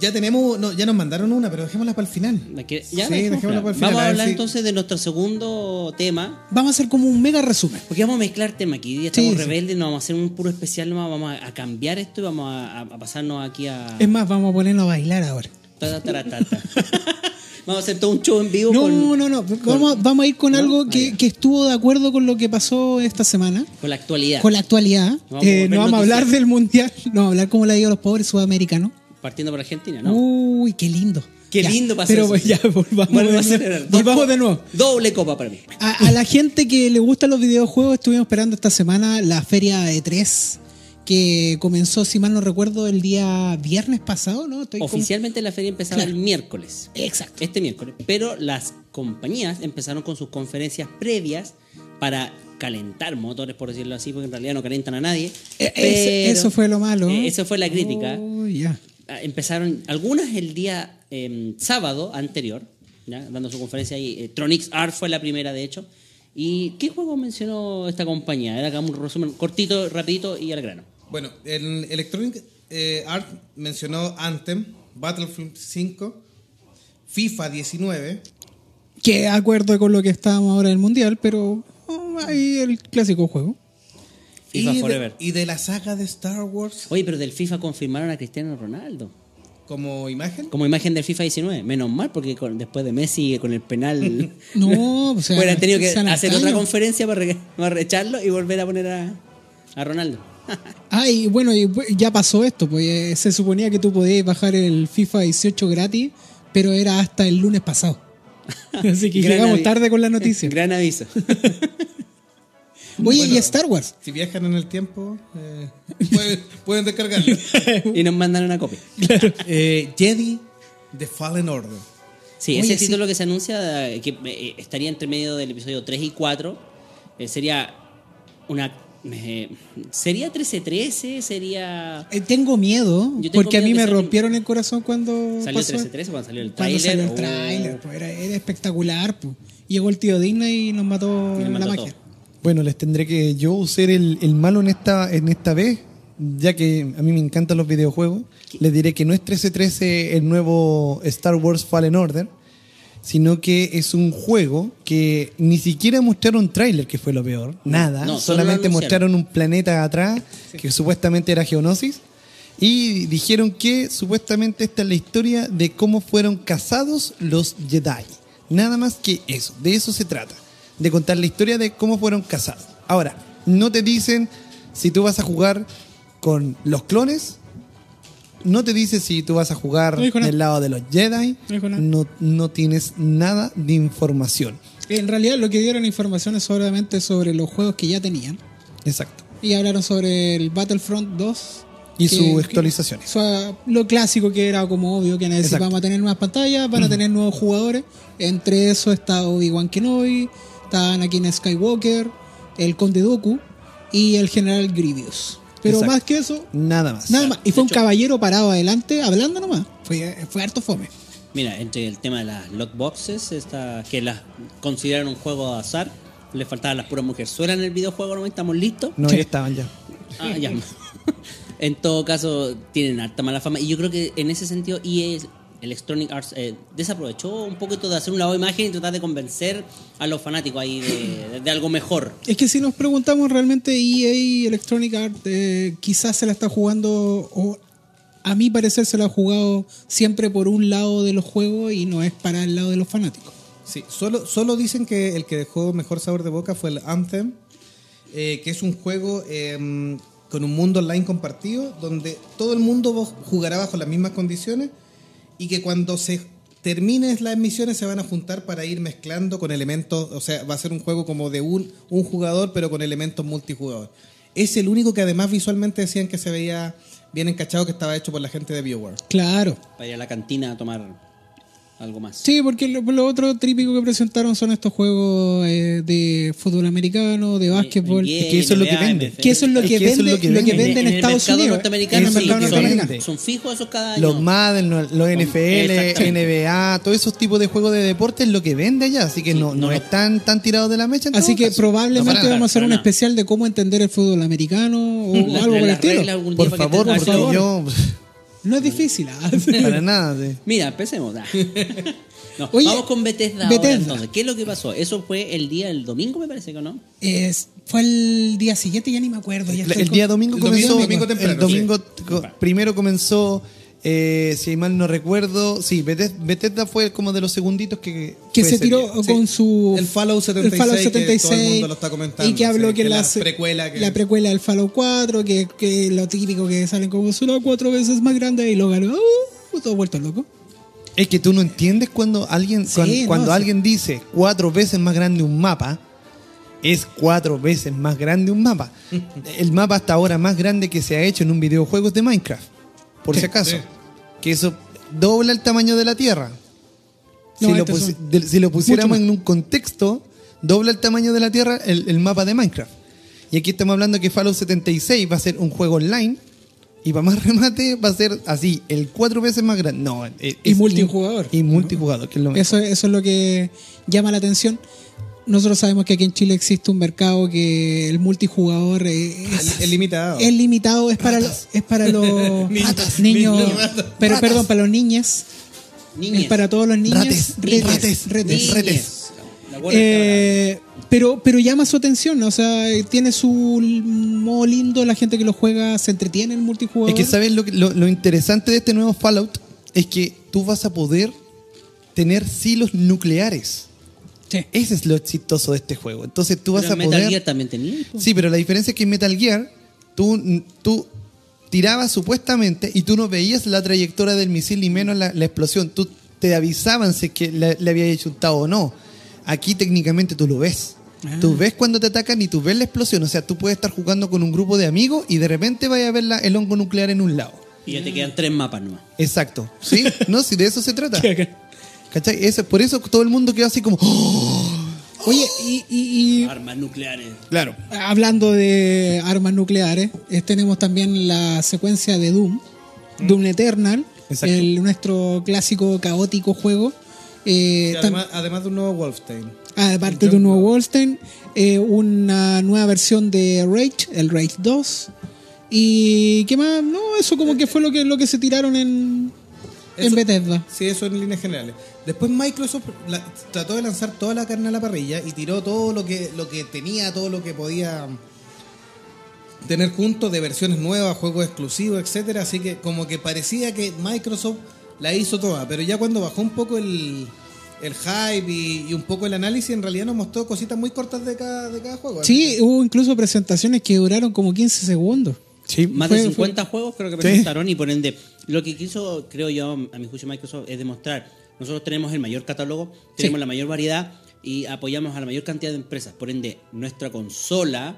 ya tenemos, no, ya nos mandaron una, pero dejémosla para el final. ¿La ya Sí, la dejémosla para el final, Vamos a hablar si- entonces de nuestro segundo tema. Vamos a hacer como un mega resumen. Porque vamos a mezclar temas aquí. Estamos Sí, sí. rebeldes, no vamos a hacer un puro especial, nomás vamos a, cambiar esto y vamos a, a pasarnos aquí a. Es más, vamos a ponernos a bailar ahora. Ta, ta, ta, ta, ta. vamos a hacer todo un show en vivo No, con, no, no. Vamos, vamos a ir con ¿No? algo Ah, que, que estuvo de acuerdo con lo que pasó esta semana. con la actualidad. Con la actualidad. Vamos Eh, no vamos a hablar del mundial. No, vamos a hablar como le digo a los pobres sudamericanos. Partiendo por Argentina, ¿no? Uy, qué lindo. Qué Ya, lindo pasó Pero eso. pues ya, volvamos, a de, hacer- nuevo. volvamos de nuevo. Doble copa para mí. A, a la gente que le gustan los videojuegos, estuvimos esperando esta semana la feria E3, que comenzó, si mal no recuerdo, el día viernes pasado, ¿no? Estoy con- Oficialmente la feria empezaba Claro. el miércoles. Exacto. Este miércoles. Pero las compañías empezaron con sus conferencias previas para calentar motores, por decirlo así, porque en realidad no calientan a nadie. Eh, ese- Pero- eso fue lo malo. Eh, esa fue la crítica. Oh, ya. Empezaron algunas el día eh, sábado anterior, ¿ya? dando su conferencia ahí. Eh, Tronix Art fue la primera, de hecho. ¿Y qué juego mencionó esta compañía? Era acá un resumen cortito, rapidito y al grano. Bueno, el Electronic eh, Art mencionó Anthem, Battlefield 5, FIFA 19, Que acuerdo con lo que estábamos ahora en el mundial, pero oh, ahí el clásico juego. FIFA y, de, Forever. y de la saga de Star Wars Oye, pero del FIFA confirmaron a Cristiano Ronaldo. como imagen. Como imagen del FIFA 19. Menos mal, porque con- después de Messi con el penal. No, o sea, hubieran tenido que hacer otra conferencia para, re- para recharlo y volver a poner a, a Ronaldo. Ah, y bueno, y ya pasó esto, pues eh, se suponía que tú podías bajar el FIFA 18 gratis, pero era hasta el lunes pasado. Así que Gran llegamos tarde con la noticia. Gran aviso. Oye, Bueno. y Star Wars. Si viajan en el tiempo, eh, pueden, pueden descargarlo. y nos mandan una copia. Eh, Jedi The Fallen Order. Sí, Oye, ese sí. título que se anuncia, eh, que eh, estaría entre medio del episodio 3 y 4, eh, sería una... eh, ¿Sería 13-13? ¿Sería...? Eh, tengo miedo, Yo tengo porque a mí me rompieron el corazón cuando ¿Salió pasó- 13-13 cuando salió el Cuando tráiler? salió el Oh. tráiler, pues, era, era espectacular. Pues. Llegó el tío Disney y nos mató Y nos la magia. todo. Bueno, les tendré que yo ser el, el malo en esta, en esta vez, ya que a mí me encantan los videojuegos. Les diré que no es 1313 el nuevo Star Wars Fallen Order, sino que es un juego que ni siquiera mostraron tráiler, que fue lo peor. Nada, No, solamente mostraron un planeta atrás, que supuestamente era Geonosis. Y dijeron que supuestamente esta es la historia de cómo fueron cazados los Jedi. Nada más que eso, de eso se trata. De contar la historia de cómo fueron cazados. Ahora, no te dicen si tú vas a jugar con los clones. No te dice si tú vas a jugar No del lado de los Jedi. No. No, no tienes nada de información. En realidad lo que dieron información es solamente sobre los juegos que ya tenían. Exacto. Y hablaron sobre el Battlefront 2. Y sus actualizaciones. sea, lo clásico que era como obvio que a tener nuevas pantallas, van a tener nuevos jugadores. Entre eso está Obi-Wan Kenobi, está Anakin Skywalker, el Conde Dooku y el General Grievous. Pero Exacto. más que eso, Nada más. nada más. Y de fue un hecho- caballero parado adelante hablando nomás. Fue, fue harto fome. Mira, entre el tema de las lockboxes, esta, que las consideran un juego de azar, le faltaban las puras mujerzuelas en el videojuego, ¿no? Estamos listos. No, ya estaban ya. Ah, ya. en todo caso, tienen harta mala fama. Y yo creo que en ese sentido, EA, Electronic Arts, eh, desaprovechó un poquito de hacer un lavado de imagen y tratar de convencer a los fanáticos ahí de, de algo mejor. Es que si nos preguntamos realmente EA Electronic Arts eh, quizás se la está jugando o a mi parecer se la ha jugado siempre por un lado de los juegos y no es para el lado de los fanáticos. Sí, solo, solo dicen que el que dejó mejor sabor de boca fue el Anthem, eh, que es un juego eh, con un mundo online compartido donde todo el mundo jugará bajo las mismas condiciones y que cuando se terminen las misiones se van a juntar para ir mezclando con elementos, o sea, va a ser un juego como de un, un jugador pero con elementos multijugador. Es el único que además visualmente decían que se veía bien encachado que estaba hecho por la gente de BioWare. Claro. Para ir a la cantina a tomar algo más. Sí, porque lo, lo otro típico que presentaron son estos juegos eh, de fútbol americano, de básquetbol. Es que eso es lo que vende. Que eso es lo Es que vende, lo que lo que vende. en, Estados Unidos. En el mercado norteamericano. Son fijos esos cada año. Los Madden, los, los NFL. NBA, todos esos tipos de juegos de deporte es lo que vende allá, así que Sí, no, no no lo- es tan, tan tirado de la mecha. Así que caso. probablemente No, vamos a hacer un especial de cómo entender el fútbol americano o algo por el estilo. Por favor, porque por favor. yo No es difícil. ¿ah? para nada. de- Mira, empecemos. ah. No, Oye, vamos con Bethesda, ahora, Bethesda. entonces. ¿Qué es lo que pasó? Eso fue el día del domingo, me parece que no. Es- fue el día siguiente, ya ni me acuerdo. ya El, estoy el con- día domingo el domingo- comenzó. domingo temprano, el domingo co- primero comenzó, eh, si mal no recuerdo, sí, Bethesda, fue como de los segunditos que que se tiró. Sí. con su El Fallout 76, el Fallout que todo el 76, mundo lo está comentando, y que habló que, que la, la precuela que- la precuela del Fallout 4 que, que lo típico que salen como solo cuatro veces más grande y lo ganó uh, todo vuelto loco Es que tú no entiendes cuando alguien Sí, cuando, no, cuando sí. alguien dice cuatro veces más grande un mapa, es cuatro veces más grande un mapa. el mapa hasta ahora más grande que se ha hecho en un videojuego es de Minecraft, por si acaso. Que eso dobla el tamaño de la Tierra. Si, No, lo, pusi- son de- si lo pusiéramos en un contexto dobla el tamaño de la Tierra el, el mapa de Minecraft. Y aquí estamos hablando que Fallout 76 va a ser un juego online y para más remate va a ser así, el cuatro veces más grande. No, es- Y multijugador. Y multijugador, que es lo mejor. Eso, eso es lo que llama la atención. Nosotros sabemos que aquí en Chile existe un mercado que el multijugador es, Es limitado. es limitado, es para, los- es para los Niños. pero Ratas. perdón, para los niños, Niñes. es para todos los niños. Rates, retes, rates, Eh, pero, pero llama su atención, o sea, tiene su modo lindo, la gente que lo juega se entretiene en el multijugador. Es que, ¿sabes lo, que- lo, lo interesante de este nuevo Fallout? Es que tú vas a poder tener silos nucleares. Sí. Ese es lo exitoso de este juego. Entonces tú vas a Metal poder... Gear también tenía. Sí, pero la diferencia es que en Metal Gear tú, tú tirabas supuestamente y tú no veías la trayectoria del misil ni menos la, la explosión. Tú te avisaban si es que le, le había chuntado o no. Aquí técnicamente tú lo ves. Tú ves cuando te atacan y tú ves la explosión. O sea, tú puedes estar jugando con un grupo de amigos y de repente vaya a ver la- el hongo nuclear en un lado. Y ya te quedan tres mapas nomás. Exacto. ¿Sí? No, si de eso se trata. ¿Cachai? Eso, por eso todo el mundo quedó así como... ¡Oh! Oye, y, y- y Armas nucleares. Claro. hablando de armas nucleares, eh, tenemos también la secuencia de Doom, Doom Eternal, Exacto. el, nuestro clásico caótico juego. Eh, además, además de un nuevo Wolfenstein. aparte de un nuevo Wolfenstein, eh, una nueva versión de Rage, el Rage 2. Y qué más, no, eso como que fue lo que, lo que se tiraron en, en Bethesda. Sí, eso en líneas generales. Después Microsoft la- trató de lanzar toda la carne a la parrilla y tiró todo lo que, lo que tenía, todo lo que podía tener junto de versiones nuevas, juegos exclusivos, etcétera. Así que como que parecía que Microsoft la hizo toda, pero ya cuando bajó un poco el, el hype y, y un poco el análisis, en realidad nos mostró cositas muy cortas de cada, de cada juego. Sí, hubo incluso presentaciones que duraron como 15 segundos. Sí. Más Fue- de 50 juegos creo que Sí. presentaron y por ende lo que quiso, creo yo, a mi juicio Microsoft es demostrar, nosotros tenemos el mayor catálogo, tenemos Sí. la mayor variedad y apoyamos a la mayor cantidad de empresas. Por ende, nuestra consola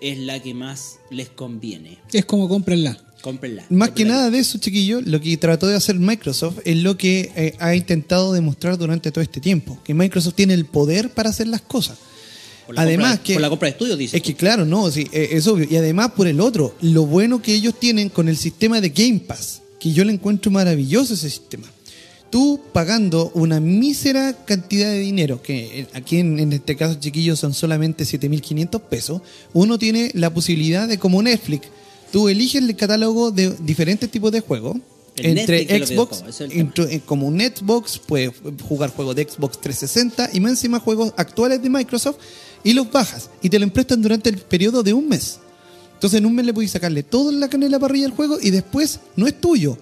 es la que más les conviene. Es como cómprenla. Cómprenla. Más que nada de eso, chiquillo, lo que trató de hacer Microsoft es lo que eh, ha intentado demostrar durante todo este tiempo, que Microsoft tiene el poder para hacer las cosas. Por la Además compra- que por la compra de estudios, dice. es que claro, no, sí, eh, es obvio. Y además por el otro, lo bueno que ellos tienen con el sistema de Game Pass, que yo le encuentro maravilloso ese sistema. Tú pagando una mísera cantidad de dinero, que aquí en, en este caso, chiquillos, son solamente 7.500 pesos, uno tiene la posibilidad de, como Netflix, tú eliges el catálogo de diferentes tipos de juegos. El entre Netflix Xbox, entre- eh, como un Xbox, puedes jugar juegos de Xbox 360 y más encima juegos actuales de Microsoft y los bajas y te lo emprestan durante el periodo de un mes. Entonces en un mes le puedes sacarle toda la carne de la parrilla al juego y después no es tuyo.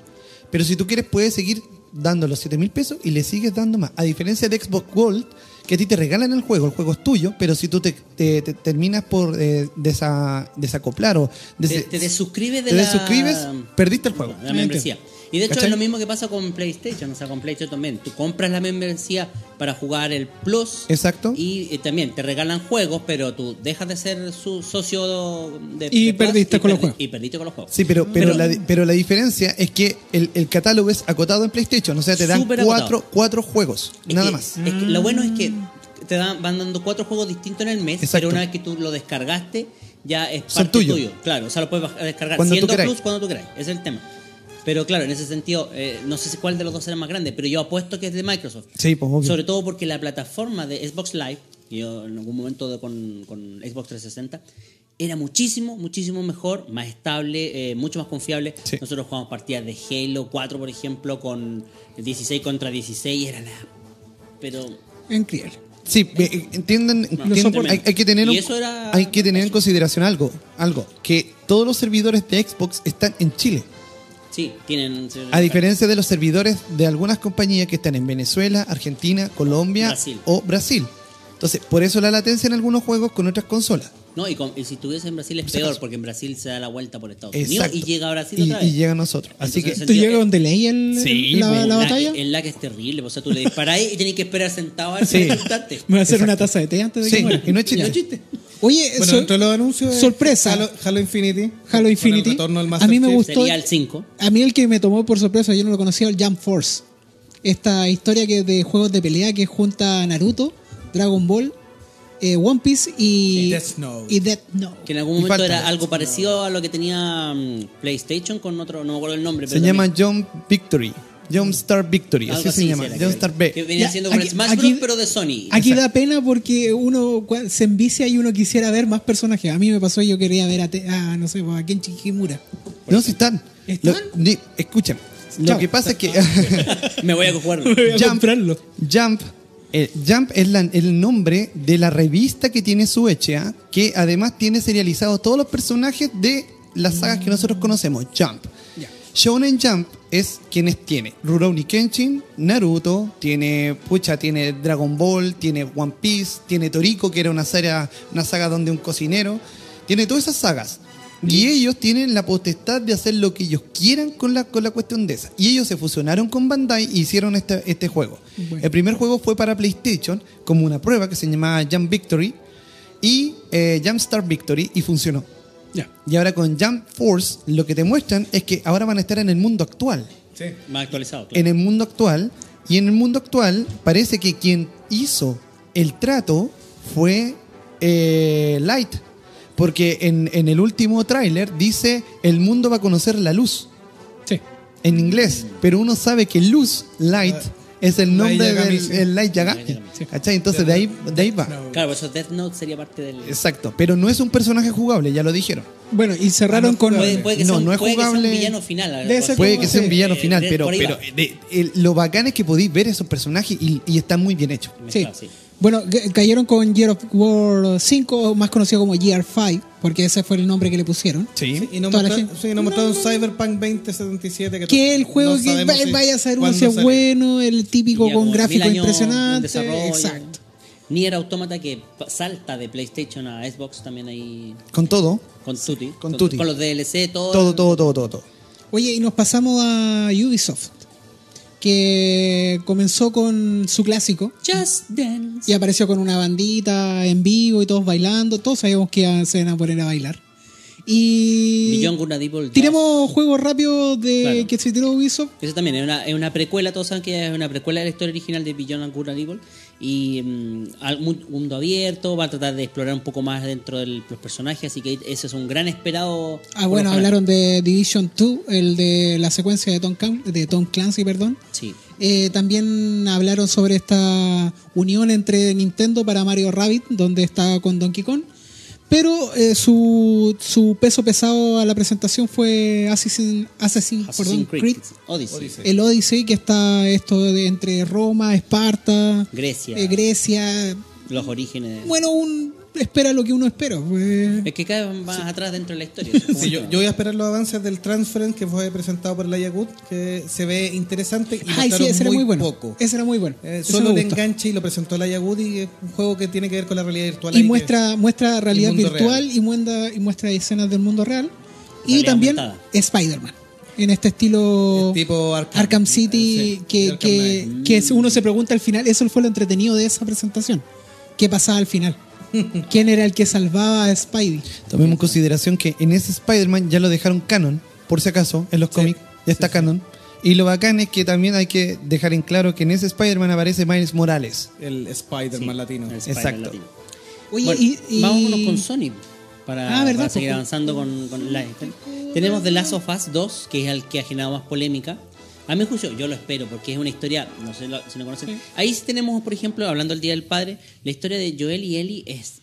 Pero si tú quieres puedes seguir dando los 7 mil pesos y le sigues dando más. A diferencia de Xbox Gold, que a ti te regalan el juego, el juego es tuyo, pero si tú te, te- te terminas por eh, desa- desacoplar o te, des- te desuscribes de te la... desuscribes, perdiste el juego. La membresía. Y de hecho ¿Cachai? es lo mismo que pasa con PlayStation, o sea, con PlayStation también. Tú compras la membresía para jugar el Plus. Exacto. Y eh, también te regalan juegos, pero tú dejas de ser su socio de Y de Plus perdiste con los perdi- juegos. Y perdiste con los juegos. Sí, pero, pero, la, pero la diferencia es que el, el catálogo es acotado en PlayStation, o sea, te dan cuatro, cuatro juegos, Es nada que- más. es que lo bueno es que te dan, van dando cuatro juegos distintos en el mes, Exacto. pero una vez que tú lo descargaste, ya es parte tuyo. Claro, o sea, lo puedes descargar Cuando tú siendo queráis. plus cuando tú queráis. Ese es el tema. Pero claro, en ese sentido, eh, no sé si cuál de los dos será más grande, pero yo apuesto que es de Microsoft. Sí, pues obvio. Sobre todo porque la plataforma de Xbox Live, yo en algún momento de- con, con Xbox 360, era muchísimo, muchísimo mejor, más estable, eh, mucho más confiable. Sí. Nosotros jugamos partidas de Halo 4, por ejemplo, con 16 contra 16, era la... Pero Increíble. Sí, entiendan, entiendan, tremendo. hay, hay que tener un- era- hay que tener en consideración algo, algo, que todos los servidores de Xbox están en Chile, sí, tienen... a diferencia de los servidores de algunas compañías que están en Venezuela, Argentina, Colombia Brasil. o Brasil. Entonces, por eso la latencia en algunos juegos con otras consolas. No, y, con- y si estuviese en Brasil es peor, porque en Brasil se da la vuelta por Estados Exacto. Unidos y llega a Brasil y, otra vez. y llega a nosotros. Así que ¿Tú llegas donde leí el, Sí, la, pues, la La batalla? la que es terrible, o sea, tú le disparáis y tenés que esperar sentado a ver Sí. Me voy a hacer Exacto. una taza de té antes de Sí, que muera. y no es chiste. No es chiste. Oye, Bueno, so- entre los anuncios. es sorpresa. Halo, Halo Infinity. Halo Infinity. A mí me Chief. gustó. Sería el 5. A mí el que me tomó por sorpresa, yo no lo conocía, el Jump Force. Esta historia que de juegos de pelea que junta Naruto, Dragon Ball eh, One Piece y, Y Death Note. y Death Note. Que en algún momento era algo parecido a lo que tenía mm, PlayStation con otro, no me acuerdo el nombre. Se pero llama también- Jump Victory. Jump Star Victory, así se llama. era, Jump que- Star B. Que venía Ya, siendo como aquí- el Smash aquí- Bros, pero de Sony. Aquí da pena porque uno se envicia y uno quisiera ver más personajes. A mí me pasó, yo quería ver a, Te- a, no sé, pues, a Kenshi Himura. No, si están. ¿Están? Lo- escuchen, lo que pasa es que Me voy a jugar. Voy a Jump, comprarlo. Jump, eh, Jump es la- el nombre de la revista que tiene su HA, que además tiene serializados todos los personajes de las sagas que nosotros conocemos. Jump. Shonen Jump es quienes tiene Rurouni Kenshin, Naruto, tiene pucha, tiene Dragon Ball, tiene One Piece, tiene Toriko, que era una saga, una saga donde un cocinero, tiene todas esas sagas. Y ellos tienen la potestad de hacer lo que ellos quieran con la, con la cuestión de esa. Y ellos se fusionaron con Bandai y hicieron este, este juego. Bueno. El primer juego fue para PlayStation, como una prueba que se llamaba Jump Victory, y eh, Jump Star Victory, y funcionó. Y ahora con Jump Force lo que te muestran es que ahora van a estar en el mundo actual. Sí. Más actualizado. claro. En el mundo actual. Y en el mundo actual parece que quien hizo el trato fue eh, Light. Porque en, en el último tráiler dice el mundo va a conocer la luz. Sí. En inglés. Pero uno sabe que luz, Light, es el nombre Light Yagami, del sí. el Light Yagami. Light Yagami, sí. ¿Cachai? Entonces de ahí, de ahí va. Claro, por eso Death Note sería parte del. Exacto. Pero no es un personaje jugable, ya lo dijeron. Bueno, y cerraron Ah, con. Puede, puede que, No, sea, un, no es puede que sea un jugable. villano final. Puede que sea un villano final, pero, pero de- el- lo bacán es que podéis ver esos personajes y, y están muy bien hechos. Sí. Sí. Bueno, ca- cayeron con Year of War 5, más conocido como Year 5, porque ese fue el nombre que le pusieron. Sí. Y nos mostraron, gente- sí, nos mostraron Cyberpunk 2077. Que, Que el juego no que sabemos va- si- vaya a ser uno es sale. bueno, el típico Ya con impresionantes. desarrollo. Exacto. Nier Automata que salta de PlayStation a Xbox también ahí Con todo. con Tutti. Con Tutti. Con los DLC, todo. Todo, todo, todo, todo, todo. Oye, y nos pasamos a Ubisoft, que comenzó con su clásico Just Dance. y apareció con una bandita en vivo y todos bailando. Todos sabíamos que se iban a poner a bailar. Y Beyond Good and Evil 2. tiremos juegos rápidos de Claro. que se tiró Ubisoft. Eso también es una, es una precuela, todos saben que es una precuela de la historia original de Beyond Good and Evil. Y mu- mundo abierto, va a tratar de explorar un poco más dentro de los personajes, así que ese es un gran esperado. Ah, bueno, hablaron de Division 2, el de la secuencia de Tom, Clan- de Tom Clancy, perdón. Sí. Eh, también hablaron sobre esta unión entre Nintendo para Mario Rabbit, donde está con Donkey Kong. Pero eh, su, su peso pesado a la presentación fue Assassin, Assassin, Assassin's perdón, Creed, Creed, Odyssey. Odyssey. el Odyssey, que está esto de entre Roma, Esparta, Grecia. eh, Grecia. Los orígenes. Bueno, un, espera lo que uno espera. pues. Es que cada vez más atrás dentro de la historia. Sí, yo, yo voy a esperar los avances del Transference que fue presentado por la Yagut, que se ve interesante y Ay, sí, ese era muy bueno. poco. Ese era muy bueno. Eh, solo gustó. enganche y lo presentó la Yagut y es un juego que tiene que ver con la realidad virtual. y que- muestra muestra realidad virtual real. y muestra, y muestra escenas del mundo real y también. Spider-Man en este estilo Es tipo Arkham. Arkham City Sí, que, Arkham que, uno se pregunta al final eso fue lo entretenido de esa presentación qué pasaba al final quién era el que salvaba a Spidey Tomemos en consideración que en ese Spider-Man ya lo dejaron canon, por si acaso, en los cómics, ya está canon. Y lo bacán es que también hay que dejar en claro que en ese Spider-Man aparece Miles Morales. El Spider-Man latino. El Exacto. latino. oye Bueno, y, y- Vámonos con Sony para, Ah, seguir avanzando con, con la Tenemos The Last of Us 2, que es el que ha generado más polémica. A mi juicio, yo lo espero, porque es una historia, no sé lo- si lo conocen. Ahí sí tenemos, por ejemplo, hablando del Día del Padre, la historia de Joel y Ellie es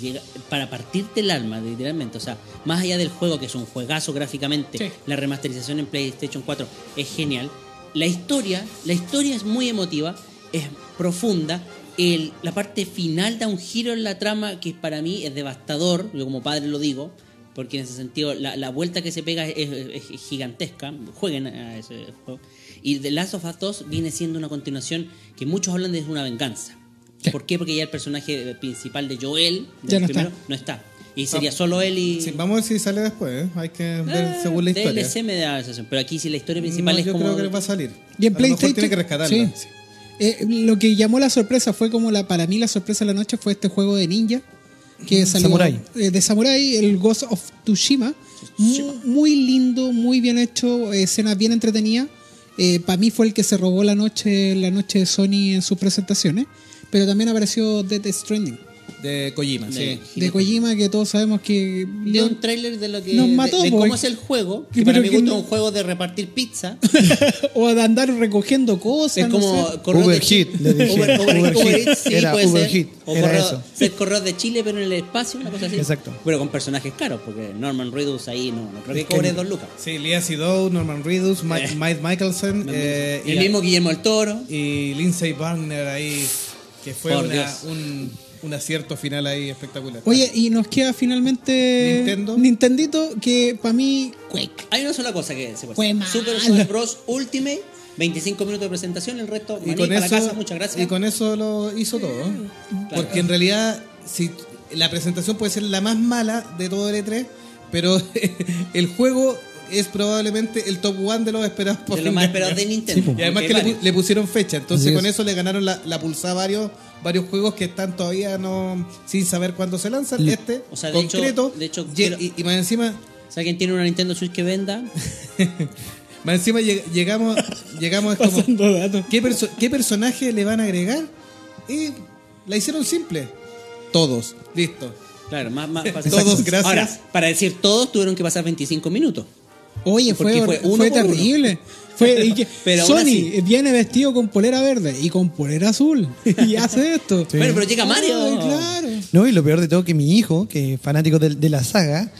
llega- para partirte el alma, literalmente. O sea, más allá del juego, que es un juegazo gráficamente, Sí. la remasterización en PlayStation 4 es genial. La historia, la historia es muy emotiva, es profunda. El- la parte final da un giro en la trama que para mí es devastador, yo como padre lo digo, porque en ese sentido la, la vuelta que se pega es, es- es gigantesca. Jueguen a ese juego. Y The Last of Us 2 viene siendo una continuación que muchos hablan de una venganza. Sí. ¿Por qué? Porque ya el personaje principal de Joel, del Ya no primero, está. no está. Y sería solo él y. Sí, vamos a ver si sale después. ¿eh? Hay que ver Ah, según la historia. DLC me da la sensación, pero aquí sí la historia principal No, es yo como. creo que va a salir. y en PlayStation tiene que rescatarla. sí. Eh, lo que llamó la sorpresa fue como la para mí la sorpresa de la noche fue este juego de ninja que salió Samurai. eh, de Samurai, el Ghost of Tsushima. Muy, muy lindo, muy bien hecho, escenas bien entretenidas. para mí fue el que se robó la noche, la noche de Sony en sus presentaciones. Pero también apareció Death Stranding. De Kojima, De- sí. De Kojima, que todos sabemos que. de un tráiler de lo que Nos de- mató, de, porque- cómo es el juego que para mi que gusto no- un juego de repartir pizza o de andar recogiendo cosas. es no como sé. de le dije. Uber- Uber- Overheat. Uber sí, Era puede Overheat, ser. O era correo- eso. ser correos de Chile, pero en el espacio, una cosa así. Exacto. Pero con personajes caros, porque Norman Reedus ahí no, no creo que cobre dos lucas. Sí, Lia Seydoux, Norman Reedus, Eh. Mike Michelson eh, el y, mismo Guillermo el Toro. y Lindsay Barner ahí, que fue una- un, un acierto final ahí espectacular. Oye, y nos queda finalmente. Nintendo. Nintendito, que para mí. Quake. Hay una sola cosa que se Fue puede mala. Super Smash Bros. Ultimate, 25 minutos de presentación, el resto, y maní con, para eso, casa, muchas gracias. y con eso lo hizo todo. Porque en realidad, si la presentación puede ser la más mala de todo el E3, pero el juego es probablemente el top one de los esperados por de lo fin más de esperado año. de Nintendo. Y además que le, pusieron fecha, entonces Así con es. eso le ganaron la, la pulsada a varios, varios juegos que están todavía no sin saber cuándo se lanzan. Este, O sea, de hecho- concreto, de hecho, y, quiero- y- y más encima, Si alguien tiene una Nintendo Switch que venda, más encima lleg- llegamos, llegamos es como, datos. ¿qué, perso- ¿qué personaje le van a agregar? Y la hicieron simple. Todos, listo. claro, más, más fácil. Todos, gracias. Ahora, para decir todos, tuvieron que pasar 25 minutos. Oye, fue, Porque fue fue, uno por uno. Y que Pero Sony así. viene vestido con polera verde y con polera azul y hace esto. Bueno, pero llega Mario. Ay, claro. No, y lo peor de todo que mi hijo, que es fanático de, de la saga,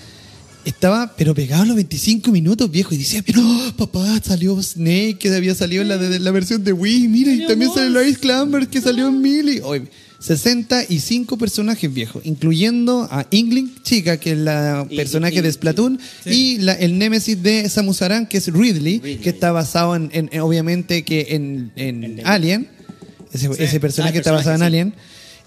estaba pero pegado a los 25 minutos, viejo, y decía, pero papá, salió Snake, que había salido en la, de, la versión de Wii, mira, y también salió Ice Clamber, que salió en Melee. Oye, 65 personajes, viejo, incluyendo a Ingling, chica, que es la Y- personaje y- de Splatoon, y la- el némesis de Samus Aran, que es Ridley, Ridley. que está basado en, en- en- obviamente, que en, en Alien. Ese, ese personaje Ah, está basado en Alien.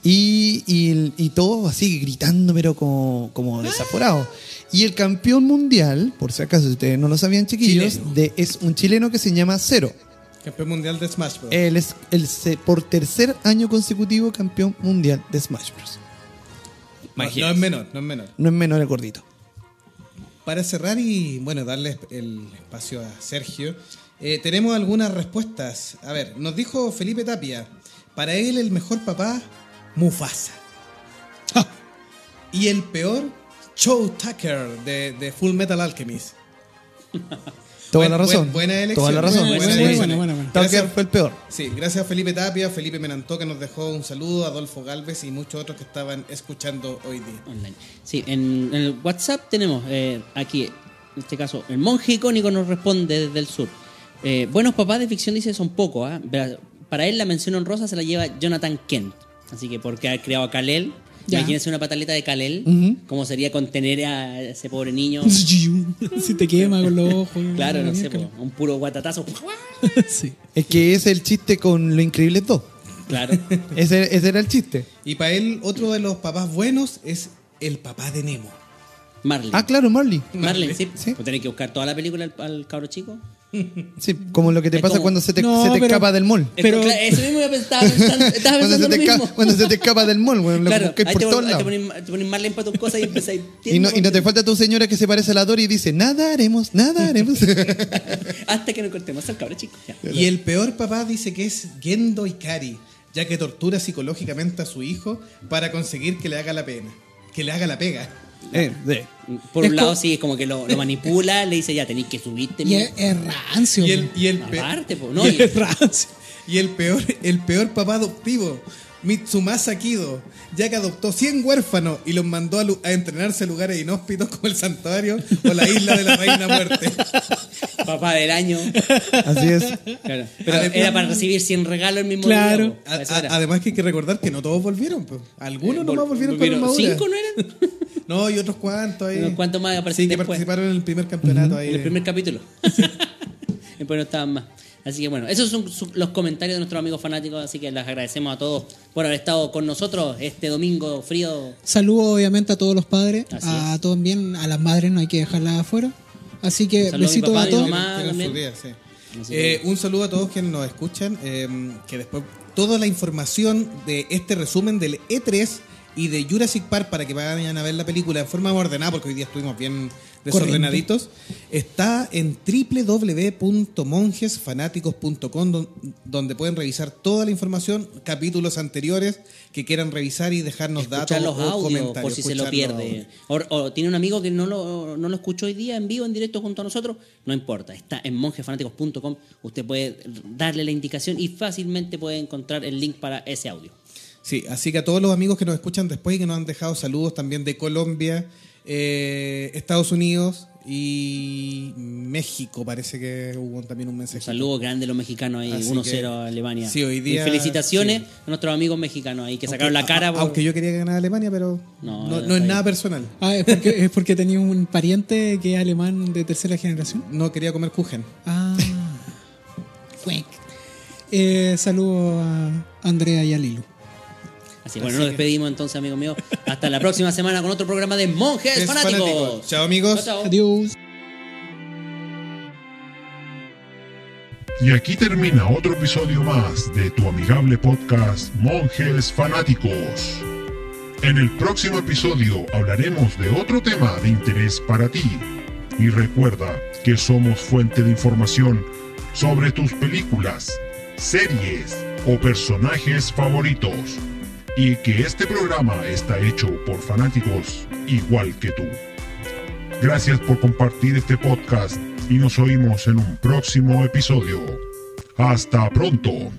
Y, y, y todo así gritando, pero como, como desaforado. Y el campeón mundial, por si acaso ustedes no lo sabían, chiquillos, Chileno. de, es un chileno que se llama Cero. Campeón mundial de Smash Bros. Él es el, se- por tercer año consecutivo campeón mundial de Smash Bros. no, no es menor, no es menor. No es menor el gordito. Para cerrar y bueno, darle el espacio a Sergio, eh, tenemos algunas respuestas. A ver, nos dijo Felipe Tapia, para él el mejor papá, Mufasa. Y el peor, Joe Tucker de, de Full Metal Alchemist. Toda Buen- la razón. buen- buena elección. Toda la razón. Buena, Buena buena, elección. buena, buena. Tucker Gracias. fue el peor. Sí, gracias a Felipe Tapia, Felipe Menantó que nos dejó un saludo, Adolfo Galvez y muchos otros que estaban escuchando hoy día. Online. Sí, en, en el WhatsApp tenemos eh, aquí, en este caso, el monje icónico nos responde desde el sur. Eh, buenos papás de ficción dice son pocos. ¿ah? Para él la mención honrosa se la lleva Jonathan Kent. Así que porque ha creado a Kalel. Ya. Imagínense una pataleta de Kalel. Ujú. ¿Cómo sería contener a ese pobre niño? si te quema con los ojos. claro, no sé, po, un puro guatatazo. sí. Es que ese es el chiste con Lo Increíble 2. Claro. Ese, ese era el chiste. Y para él, otro de los papás buenos es el papá de Nemo. Marley. Ah, claro, Marley. Marley, sí. Sí. Pues tenés que buscar toda la película al, al cabro chico. Sí, como lo que te Es pasa como- cuando se te, No, se te pero- escapa del mall. Pero- eso mismo yo estaba pensando, estaba Cuando se, pensando te mismo. cuando se te escapa del mall, bueno, Claro, por te, todos pon- ahí te lados. ponen, te ponen Marlene para tus cosas y empezáis. Y no, y no te falta tu señora que se parece a la Dory y dice, nada haremos, nada haremos. Hasta que no cortemos al cabro chico. Ya. Y el peor papá dice que es Gendo Ikari, ya que tortura psicológicamente a su hijo para conseguir que le haga la pena, que le haga la pega. Eh, de- Por Es un lado, sí, es como que lo, lo manipula, le dice, ya tenéis que subirte. Y es, es rancio. Y el, y el, Aparte, po, no, y y- el, Es rancio. y el peor, el peor papá adoptivo, Mitsumasa Kido, ya que adoptó 100 huérfanos y los mandó a, lu- a entrenarse a lugares inhóspitos como el santuario o la isla de la reina muerte. papá del año. así es. Claro. Pero Además- era para recibir 100 regalos el mismo Claro. día. po. A- Eso a- era. además que hay que recordar que no todos volvieron, pues. algunos Eh, nomás vol- volvieron con armadura. ¿Cinco no eran? No, y otros cuantos ahí. Unos cuantos más Sí, aparecen que después. participaron en el primer campeonato ahí. En el primer capítulo. Después no estaban más. Así que bueno, esos son su- los comentarios de nuestros amigos fanáticos, así que les agradecemos a todos por haber estado con nosotros este domingo frío. Saludo obviamente a todos los padres, Así a todos bien, a las madres no hay que dejarlas afuera. Así que Saludo a mi besitos papá, a mi todos. mamá. Tienen también. su día, sí. Así que- Eh, un saludo a todos quienes nos escuchan. eh, que después toda la información de este resumen del E3 y de Jurassic Park para que vayan a ver la película de forma ordenada, porque hoy día estuvimos bien desordenaditos, está en www.monjesfanáticos.com don- donde pueden revisar toda la información, capítulos anteriores que quieran revisar y dejarnos datos los o audios comentarios. por si se lo pierde. O, o tiene un amigo que no lo, no lo escuchó hoy día en vivo, en directo junto a nosotros, no importa, está en monjesfanáticos.com, usted puede darle la indicación y fácilmente puede encontrar el link para ese audio. Sí, así que a todos los amigos que nos escuchan después y que nos han dejado saludos también de Colombia, eh, Estados Unidos y México, parece que hubo también un mensaje. Un saludo grande a los mexicanos ahí, Así 1-0 que- a Alemania. sí, hoy día- Y felicitaciones sí. a nuestros amigos mexicanos ahí que sacaron la cara. por- Aunque yo quería ganar a Alemania, pero No, no, no no es nada personal. Ah, es porque, es porque tenía un pariente que es alemán de tercera generación. No quería comer Kuchen. Ah. Eh, saludo a Andrea y a Lilu. Así bueno, nos que- despedimos entonces, amigos míos. Hasta la próxima semana con otro programa de Monjes Es Fanáticos. fanático. Chao, amigos. Chao, chao. Adiós. Y aquí termina otro episodio más de tu amigable podcast Monjes Fanáticos. En el próximo episodio hablaremos de otro tema de interés para ti. Y recuerda que somos fuente de información sobre tus películas, series o personajes favoritos. Y que este programa está hecho por fanáticos igual que tú. Gracias por compartir este podcast y nos oímos en un próximo episodio. Hasta pronto.